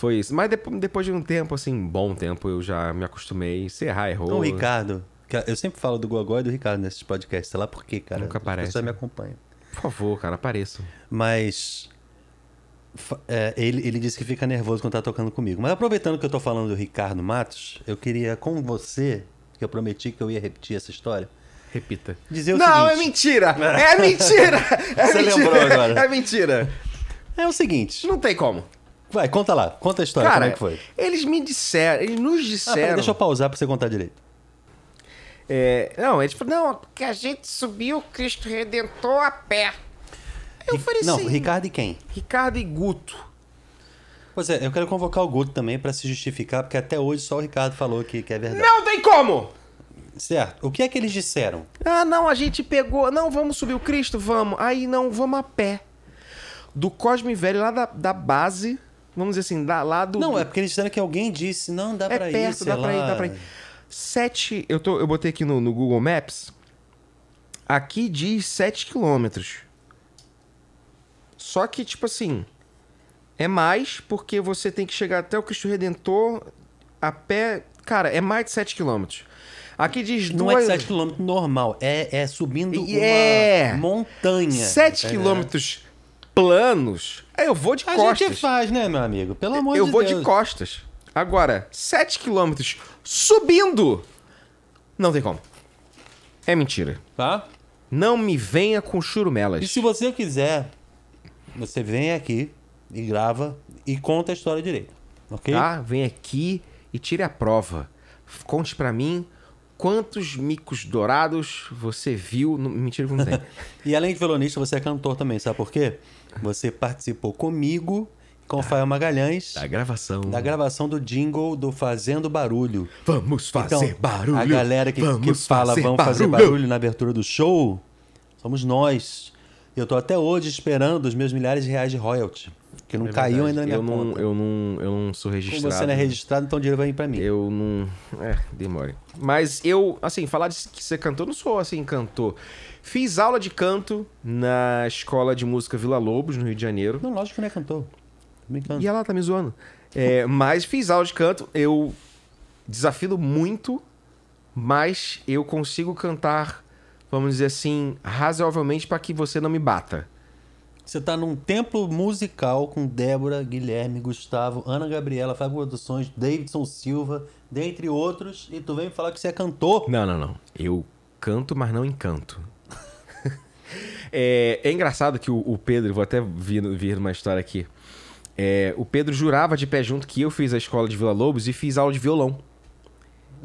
foi isso. Mas depo- depois de um tempo, assim, bom tempo, eu já me acostumei. Se errar, errou. Então, o Ricardo, eu sempre falo do Gogó e do Ricardo nesses podcasts, sei lá por quê, cara. Nunca As aparece. pessoas me acompanham. Por favor, cara, apareça. Mas é, ele, ele disse que fica nervoso quando tá tocando comigo. Mas aproveitando que eu tô falando do Ricardo Matos, eu queria com você, que eu prometi que eu ia repetir essa história, Repita. dizer o não, é seguinte. mentira! É mentira! É Você mentira! lembrou agora. É mentira! É o seguinte. Não tem como. Vai, conta lá. Conta a história, Cara, como é que foi. eles me disseram, eles nos Ah, disseram. deixa eu pausar pra você contar direito. É, não, eles falaram, não, que a gente subiu o Cristo Redentor a pé. Eu Ri- falei Não, assim, Ricardo e quem? Ricardo e Guto. Pois é, eu quero convocar o Guto também pra se justificar, porque até hoje só o Ricardo falou que, que é verdade. Não tem como! Certo. O que é que eles disseram? Ah, não, a gente pegou. Não, vamos subir o Cristo? Vamos. Aí não, vamos a pé. Do Cosme Velho, lá da, da base. Vamos dizer assim, da, lá do. Não, é porque eles disseram que alguém disse, não, dá é pra ir, perto, sei dá pra ir, dá pra ir. Sete. Eu, tô, eu botei aqui no, no Google Maps. Aqui diz 7 quilômetros. Só que, tipo assim. É mais porque você tem que chegar até o Cristo Redentor a pé. Cara, é mais de 7 quilômetros. Aqui diz Não é duas... de 7 km normal, é, é subindo é. uma montanha. 7 É. quilômetros planos. Aí eu vou de A costas. gente faz, né, meu amigo? Pelo amor eu de vou Deus. de costas. Agora, 7 quilômetros subindo. Não tem como. É mentira. Tá? Não me venha com churumelas. E se você quiser, você vem aqui e grava e conta a história direito. Ok? Tá? Vem aqui e tire a prova. Conte pra mim quantos micos dourados você viu. No... Mentira que não tem. E além de violonista, você é cantor também, sabe por quê? Você participou comigo, com o Fael Magalhães, da gravação. da gravação do jingle do Fazendo Barulho. Vamos fazer então, barulho. a galera que, que Vamos fala fazer vamos fazer barulho na abertura do show, somos nós. Eu tô até hoje esperando os meus milhares de reais de royalty, que não É caiu ainda na minha eu não, conta. eu não, eu não sou Como registrado. você não é registrado, então o dinheiro vai vir pra mim. Eu não. É, demore. Mas eu, assim, falar de que ser cantor, não sou assim, cantor. Fiz aula de canto na escola de música Vila Lobos, no Rio de Janeiro. Não, lógico que não é cantor. E ela tá me zoando. É, mas fiz aula de canto, eu desafio muito, mas eu consigo cantar, vamos dizer assim, razoavelmente para que você não me bata. Você tá num templo musical com Débora, Guilherme, Gustavo, Ana Gabriela, Fábio Produções, Davidson Silva, dentre outros, e tu vem me falar que você é cantor. Não, não, não. Eu canto, mas não encanto. É, é engraçado que o, o Pedro, vou até vir, vir numa história aqui. É, o Pedro jurava de pé junto que eu fiz a escola de Vila Lobos e fiz aula de violão.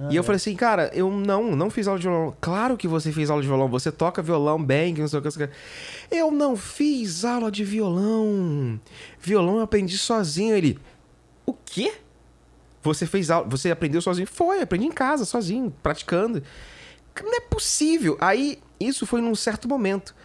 e eu falei assim, cara, eu não, não fiz aula de violão. Claro que você fez aula de violão, você toca violão bem, que não sei o que. não que. Eu não fiz aula de violão. Violão eu aprendi sozinho. Ele, o quê? Você fez aula, você aprendeu sozinho? Foi, aprendi em casa, sozinho, praticando. Não é possível. Aí, isso foi num certo momento.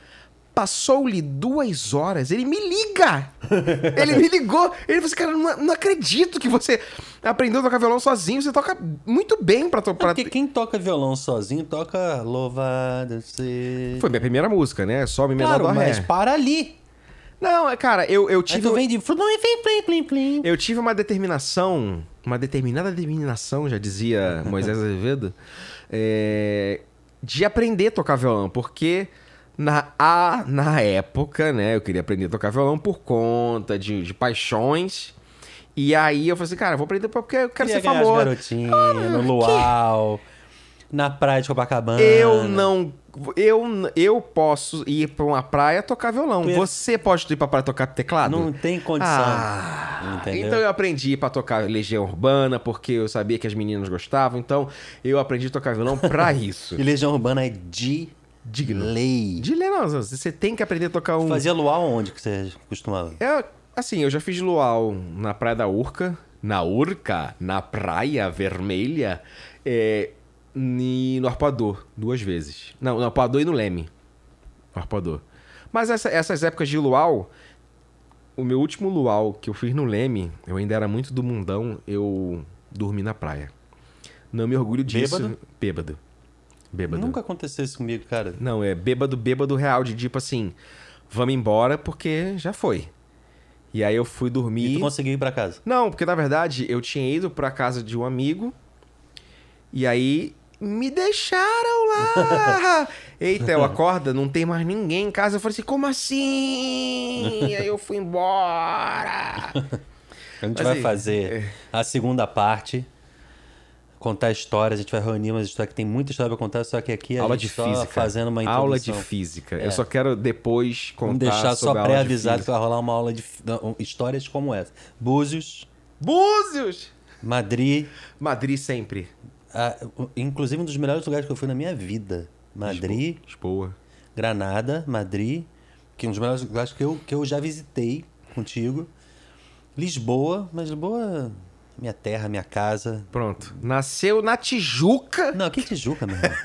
Passou-lhe duas horas, ele me liga! ele me ligou. Ele falou assim, cara, não, não acredito que você aprendeu a tocar violão sozinho. Você toca muito bem pra... to- pra... Porque quem toca violão sozinho toca Louvado seja. Foi minha primeira música, né? Só me menor Claro, dó mas ré. para ali. Não, é, cara, eu, eu Aí tive... tu vem de... Eu tive uma determinação, uma determinada determinação, já dizia Moisés Azevedo, é, de aprender a tocar violão, porque Na, a, na época, né, eu queria aprender a tocar violão por conta de, de paixões. E aí eu falei assim, cara, vou aprender porque eu quero Queria ser famoso. garotinhas, no luau, na praia de Copacabana. Eu não. Eu, eu posso ir pra uma praia tocar violão. Tu ia- Você pode ir pra praia tocar teclado? Não tem condição. Ah, então eu aprendi pra tocar Legião Urbana, porque eu sabia que as meninas gostavam, então eu aprendi a tocar violão pra isso. E Legião Urbana é de, de lei. De ler, não, você tem que aprender a tocar um. Fazia luau onde que você costumava? É, assim, eu já fiz luau na Praia da Urca, na Urca, na Praia Vermelha, é, e no Arpoador, duas vezes. Não, no Arpoador e no Leme. No Arpoador. Mas essa- essas épocas de luau, o meu último luau que eu fiz no Leme, eu ainda era muito do mundão, eu dormi na praia. Não me orgulho disso. Bêbado? Bêbado. Bêbado. Nunca aconteceu isso comigo, cara. Não, é bêbado, bêbado real, de tipo assim, vamos embora porque já foi. E aí eu fui E dormir. tu conseguiu ir pra casa. Não, porque na verdade eu tinha ido pra casa de um amigo e aí me deixaram lá. Eita, eu acorda, não tem mais ninguém em casa. Eu falei assim, como assim? E aí eu fui embora. A gente Mas vai aí, fazer a segunda parte. Contar histórias, a gente vai reunir umas histórias que tem muita história pra contar, só que aqui a Aula gente de só física. fazendo uma introdução. Aula de física. É. Eu só quero depois contar Vamos deixar só aula de pré-avisado que física. vai rolar uma aula de não, histórias como essa. Búzios, Búzios! Madrid, Madrid sempre. ah, inclusive um dos melhores lugares que eu fui na minha vida. Madrid, Lisboa. Granada, Madrid, que é um dos melhores lugares que eu, que eu já visitei contigo. Lisboa, mas Lisboa, minha terra, minha casa. Pronto. Nasceu na Tijuca. Não, que Tijuca, meu irmão.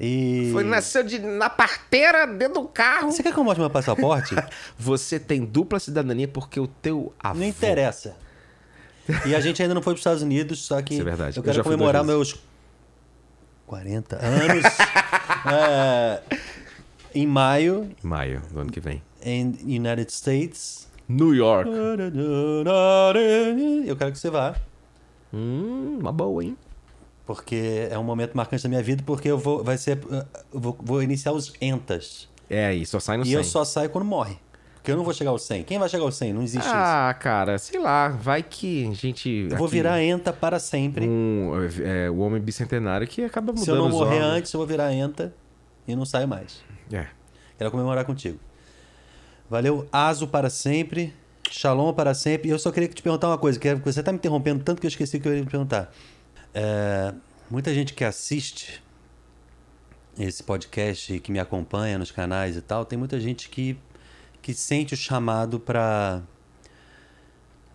E... Foi, nasceu de, na parteira dentro do carro. Você quer que eu mostre meu passaporte? Você tem dupla cidadania porque o teu avô... Não interessa. E a gente ainda não foi para os Estados Unidos, só que Isso é verdade. eu Eu quero fui comemorar meus 40 anos é, em maio, Maio do ano que vem. em United States. New York. Eu quero que você vá, Hum, uma boa, hein? porque é um momento marcante da minha vida, porque eu vou, vai ser, eu vou, vou iniciar os entas. É aí, só sai no E 100. eu só saio quando morre. Porque eu não vou chegar aos 100. Quem vai chegar aos 100? Não existe isso. Ah, cara, sei lá. Vai que a gente... Eu vou aqui, virar enta para sempre. Um, é, o homem bicentenário que acaba mudando Se eu não morrer antes, eu vou virar enta e não saio mais. É. Quero comemorar contigo. Valeu, Aso para sempre. Shalom para sempre. E eu só queria te perguntar uma coisa, que é- você está me interrompendo tanto que eu esqueci que eu ia te perguntar. É, muita gente que assiste esse podcast e que me acompanha nos canais e tal, tem muita gente que, que sente o chamado para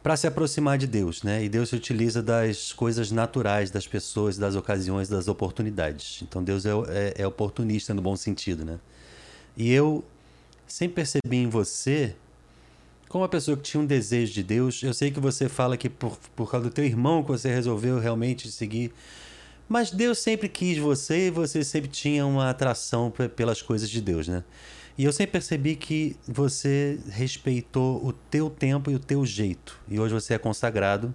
para se aproximar de Deus, né? E Deus se utiliza das coisas naturais das pessoas, das ocasiões, das oportunidades. Então Deus é, é, é oportunista no bom sentido, né? E eu sempre percebi em você, como uma pessoa que tinha um desejo de Deus, eu sei que você fala que por, por causa do teu irmão que você resolveu realmente seguir, mas Deus sempre quis você e você sempre tinha uma atração pe- pelas coisas de Deus, né? E eu sempre percebi que você respeitou o teu tempo e o teu jeito. E hoje você é consagrado.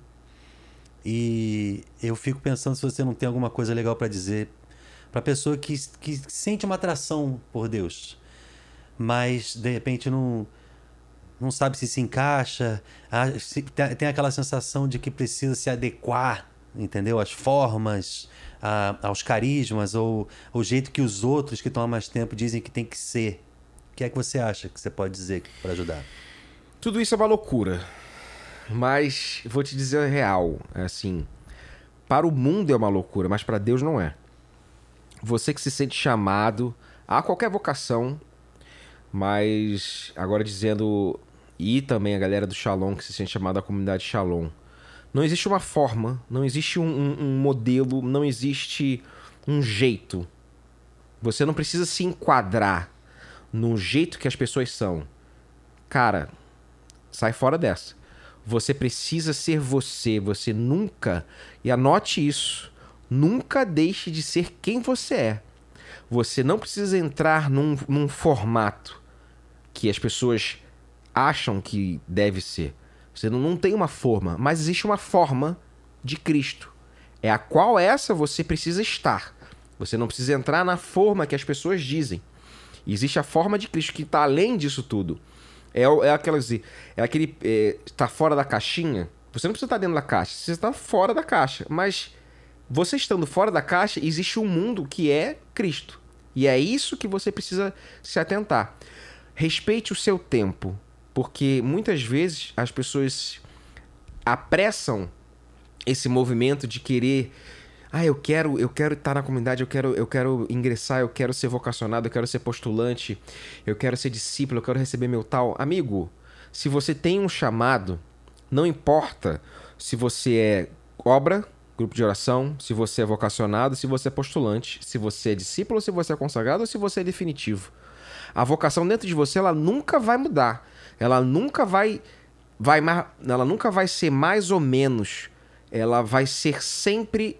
E eu fico pensando se você não tem alguma coisa legal para dizer para pessoa que, que sente uma atração por Deus, mas de repente não não sabe se se encaixa, ah, tem aquela sensação de que precisa se adequar, entendeu? Às formas, a- aos carismas ou o jeito que os outros que estão há mais tempo dizem que tem que ser. O que é que você acha que você pode dizer para ajudar? Tudo isso é uma loucura. Mas vou te dizer a real, é assim, para o mundo é uma loucura, mas para Deus não é. Você que se sente chamado a qualquer vocação, mas agora dizendo e também a galera do Shalom que se sente chamada à comunidade Shalom. Não existe uma forma, não existe um, um- um modelo, não existe um jeito. Você não precisa se enquadrar no jeito que as pessoas são. Cara, sai fora dessa. Você precisa ser você. Você nunca, e anote isso, nunca deixe de ser quem você é. Você não precisa entrar num, num formato que as pessoas acham que deve ser. Você não, tem uma forma, mas existe uma forma de Cristo. É a qual essa você precisa estar. Você não precisa entrar na forma que as pessoas dizem. Existe a forma de Cristo que está além disso tudo. É, é, aquela, é aquele. Está é, fora da caixinha. Você não precisa estar dentro da caixa, você está fora da caixa. Mas você estando fora da caixa, existe um mundo que é Cristo. E é isso que você precisa se atentar. Respeite o seu tempo, porque muitas vezes as pessoas apressam esse movimento de querer ah, eu quero, eu quero estar na comunidade, eu quero, eu quero ingressar, eu quero ser vocacionado, eu quero ser postulante, eu quero ser discípulo, eu quero receber meu tal. Amigo, se você tem um chamado, não importa se você é obra, grupo de oração, se você é vocacionado, se você é postulante, se você é discípulo, se você é consagrado ou se você é definitivo. A vocação dentro de você, ela nunca vai mudar. Ela nunca vai vai ela nunca vai ser mais ou menos. Ela vai ser sempre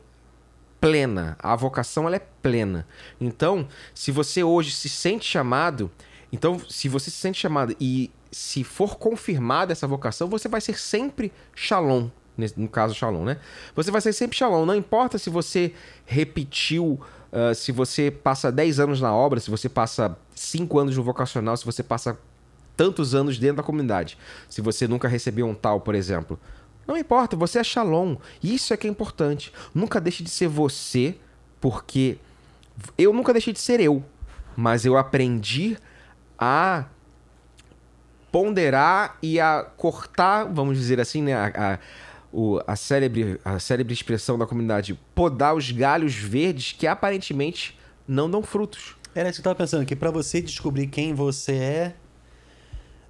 plena. A vocação ela é plena. Então, se você hoje se sente chamado, então se você se sente chamado e se for confirmada essa vocação, você vai ser sempre Shalom, no caso Shalom, né? Você vai ser sempre Shalom, não importa se você repetiu, uh, se você passa 10 anos na obra, se você passa 5 anos no vocacional, se você passa tantos anos dentro da comunidade, se você nunca recebeu um tal, por exemplo. Não importa, você é Shalom. Isso é que é importante. Nunca deixe de ser você, porque eu nunca deixei de ser eu, mas eu aprendi a ponderar e a cortar, vamos dizer assim, né, a, a, o, a, célebre, a célebre expressão da comunidade, podar os galhos verdes que aparentemente não dão frutos. Era isso que eu estava pensando, que para você descobrir quem você é,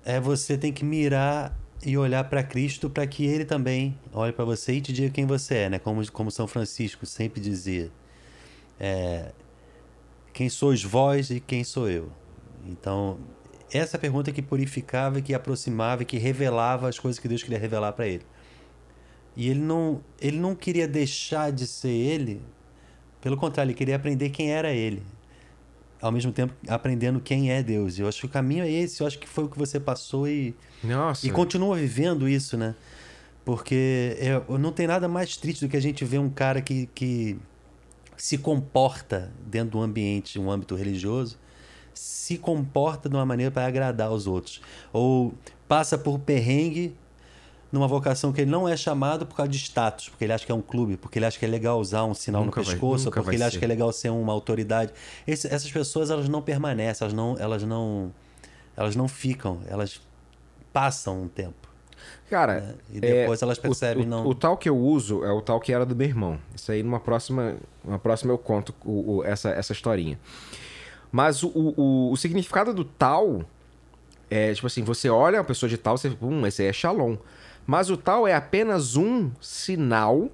é você tem que mirar e olhar para Cristo para que ele também olhe para você e te diga quem você é, né? Como, como São Francisco sempre dizia. É, quem sois vós e quem sou eu? Então, essa pergunta que purificava, que aproximava, que revelava as coisas que Deus queria revelar para ele. E ele não, ele não queria deixar de ser ele, pelo contrário, ele queria aprender quem era ele ao mesmo tempo aprendendo quem é Deus. Eu acho que o caminho é esse, eu acho que foi o que você passou e Nossa. e continua vivendo isso, né? Porque é, não tem nada mais triste do que a gente ver um cara que, que se comporta dentro do ambiente, um âmbito religioso, se comporta de uma maneira para agradar os outros. Ou passa por perrengue numa vocação que ele não é chamado por causa de status, porque ele acha que é um clube, porque ele acha que é legal usar um sinal nunca no pescoço, vai, porque ele ser. acha que é legal ser uma autoridade. Esse, essas pessoas elas não permanecem, elas não, elas não, elas não ficam, elas passam um tempo. Cara, né? e depois é, elas percebem o, o, não. O tal que eu uso é o tal que era do meu irmão. Isso aí numa próxima, uma próxima eu conto o, essa, essa historinha. Mas o, o, o significado do tal é tipo assim, você olha uma pessoa de tal, você, hum, esse aí é Shalom. Mas o tal é apenas um sinal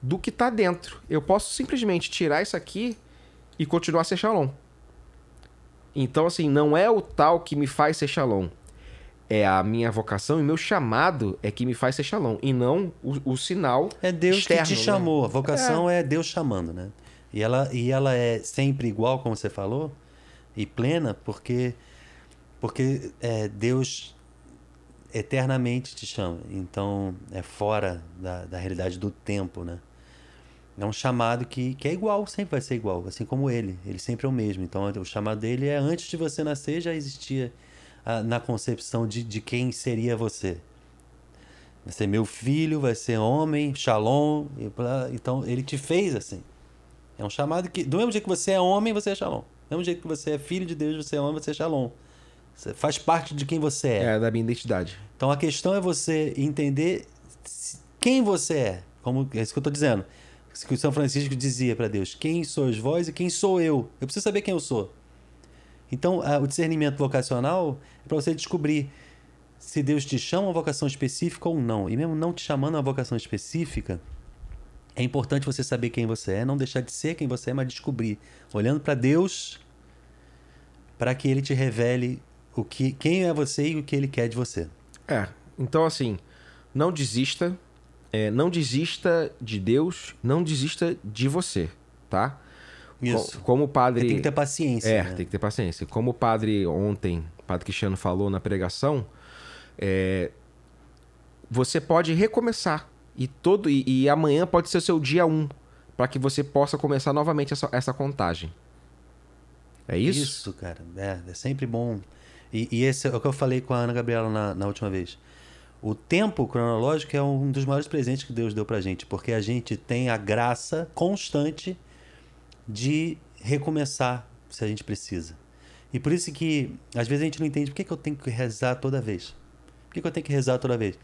do que está dentro. Eu posso simplesmente tirar isso aqui e continuar a ser Shalom. Então, assim, não é o tal que me faz ser Shalom. É a minha vocação e meu chamado é que me faz ser Shalom. E não o, o sinal. É Deus externo, que te né? chamou. A vocação é. é Deus chamando, né? E ela, e ela é sempre igual, como você falou, e plena, porque, porque é, Deus eternamente te chama. Então é fora da, da realidade do tempo, né? É um chamado que, que é igual, sempre vai ser igual, assim como ele. Ele sempre é o mesmo. Então o chamado dele é antes de você nascer já existia a, na concepção de, de quem seria você. Vai ser meu filho, vai ser homem, shalom. Então ele te fez assim. É um chamado que, do mesmo jeito que você é homem, você é shalom. Do mesmo jeito que você é filho de Deus, você é homem, você é shalom. Você faz parte de quem você é. É, da minha identidade. Então a questão é você entender quem você é. Como é isso que eu estou dizendo. Isso que o São Francisco dizia para Deus: Quem sois vós e quem sou eu? Eu preciso saber quem eu sou. Então a, o discernimento vocacional é para você descobrir se Deus te chama uma vocação específica ou não. E mesmo não te chamando uma vocação específica, é importante você saber quem você é, não deixar de ser quem você é, mas descobrir, olhando para Deus, para que Ele te revele o que, quem é você e o que ele quer de você. É, então assim, não desista, é, não desista de Deus, não desista de você, tá? Isso. Como o padre. tem que ter paciência. É, né? tem que ter paciência. Como o padre ontem, o padre Cristiano falou na pregação, é, você pode recomeçar. E, todo, e, e amanhã pode ser o seu dia 1, para que você possa começar novamente essa, essa contagem. É isso? Isso, cara. É, é sempre bom. E, e esse é o que eu falei com a Ana Gabriela na, na última vez. O tempo cronológico é um dos maiores presentes que Deus deu pra gente, porque a gente tem a graça constante de recomeçar se a gente precisa. E por isso que às vezes a gente não entende por que, que eu tenho que rezar toda vez. Por que, que eu tenho que rezar toda vez?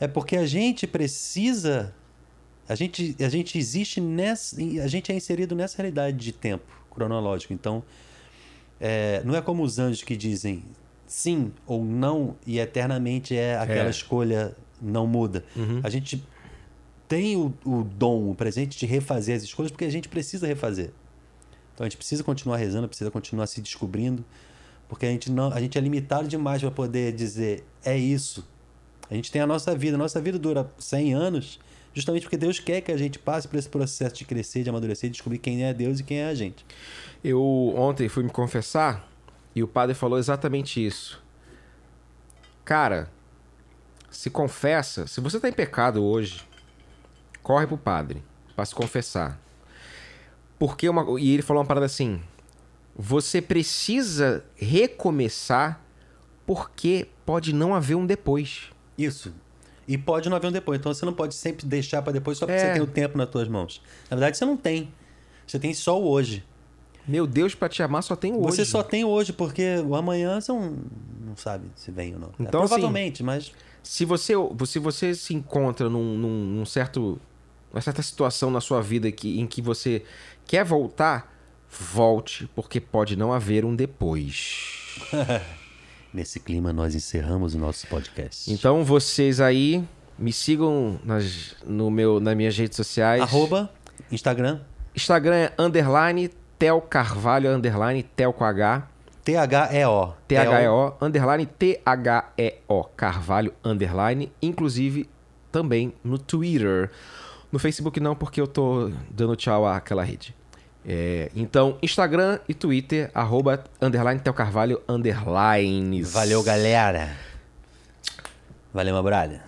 É porque a gente precisa. A gente, a gente existe nessa. A gente é inserido nessa realidade de tempo cronológico. Então, é, não é como os anjos que dizem sim ou não e eternamente é aquela É. escolha não muda. Uhum. A gente tem o, o dom, o presente de refazer as escolhas porque a gente precisa refazer. Então a gente precisa continuar rezando, precisa continuar se descobrindo, porque a gente não, a gente é limitado demais para poder dizer é isso. A gente tem a nossa vida, a nossa vida dura 100 anos, justamente porque Deus quer que a gente passe por esse processo de crescer, de amadurecer, de descobrir quem é Deus e quem é a gente. Eu ontem fui me confessar e o padre falou exatamente isso. Cara, se confessa, se você tá em pecado hoje, corre pro padre para se confessar. Porque uma e ele falou uma parada assim: você precisa recomeçar porque pode não haver um depois. Isso. E pode não haver um depois. Então você não pode sempre deixar para depois só porque É. você tem o tempo nas tuas mãos. Na verdade, você não tem. Você tem só o hoje. Meu Deus, para te amar só tem hoje. Você só tem hoje, porque o amanhã você não, não sabe se vem ou não. É, Então, assim, provavelmente, mas. se você se você se encontra num, num- num certo uma certa situação na sua vida que, em que você quer voltar, volte, porque pode não haver um depois. Nesse clima, nós encerramos o nosso podcast. Então vocês aí me sigam nas, no meu, nas minhas redes sociais. Arroba, Instagram, Instagram é underline Tel Carvalho, underline Tel com H, T-H-E-O. T-H-E-O, underline T-H-E-O, Carvalho, underline, inclusive também no Twitter. No Facebook não, porque eu tô dando tchau àquela rede. É, então, Instagram e Twitter, arroba, underline, Tel Carvalho, underline. Valeu, galera. Valeu, meu brother.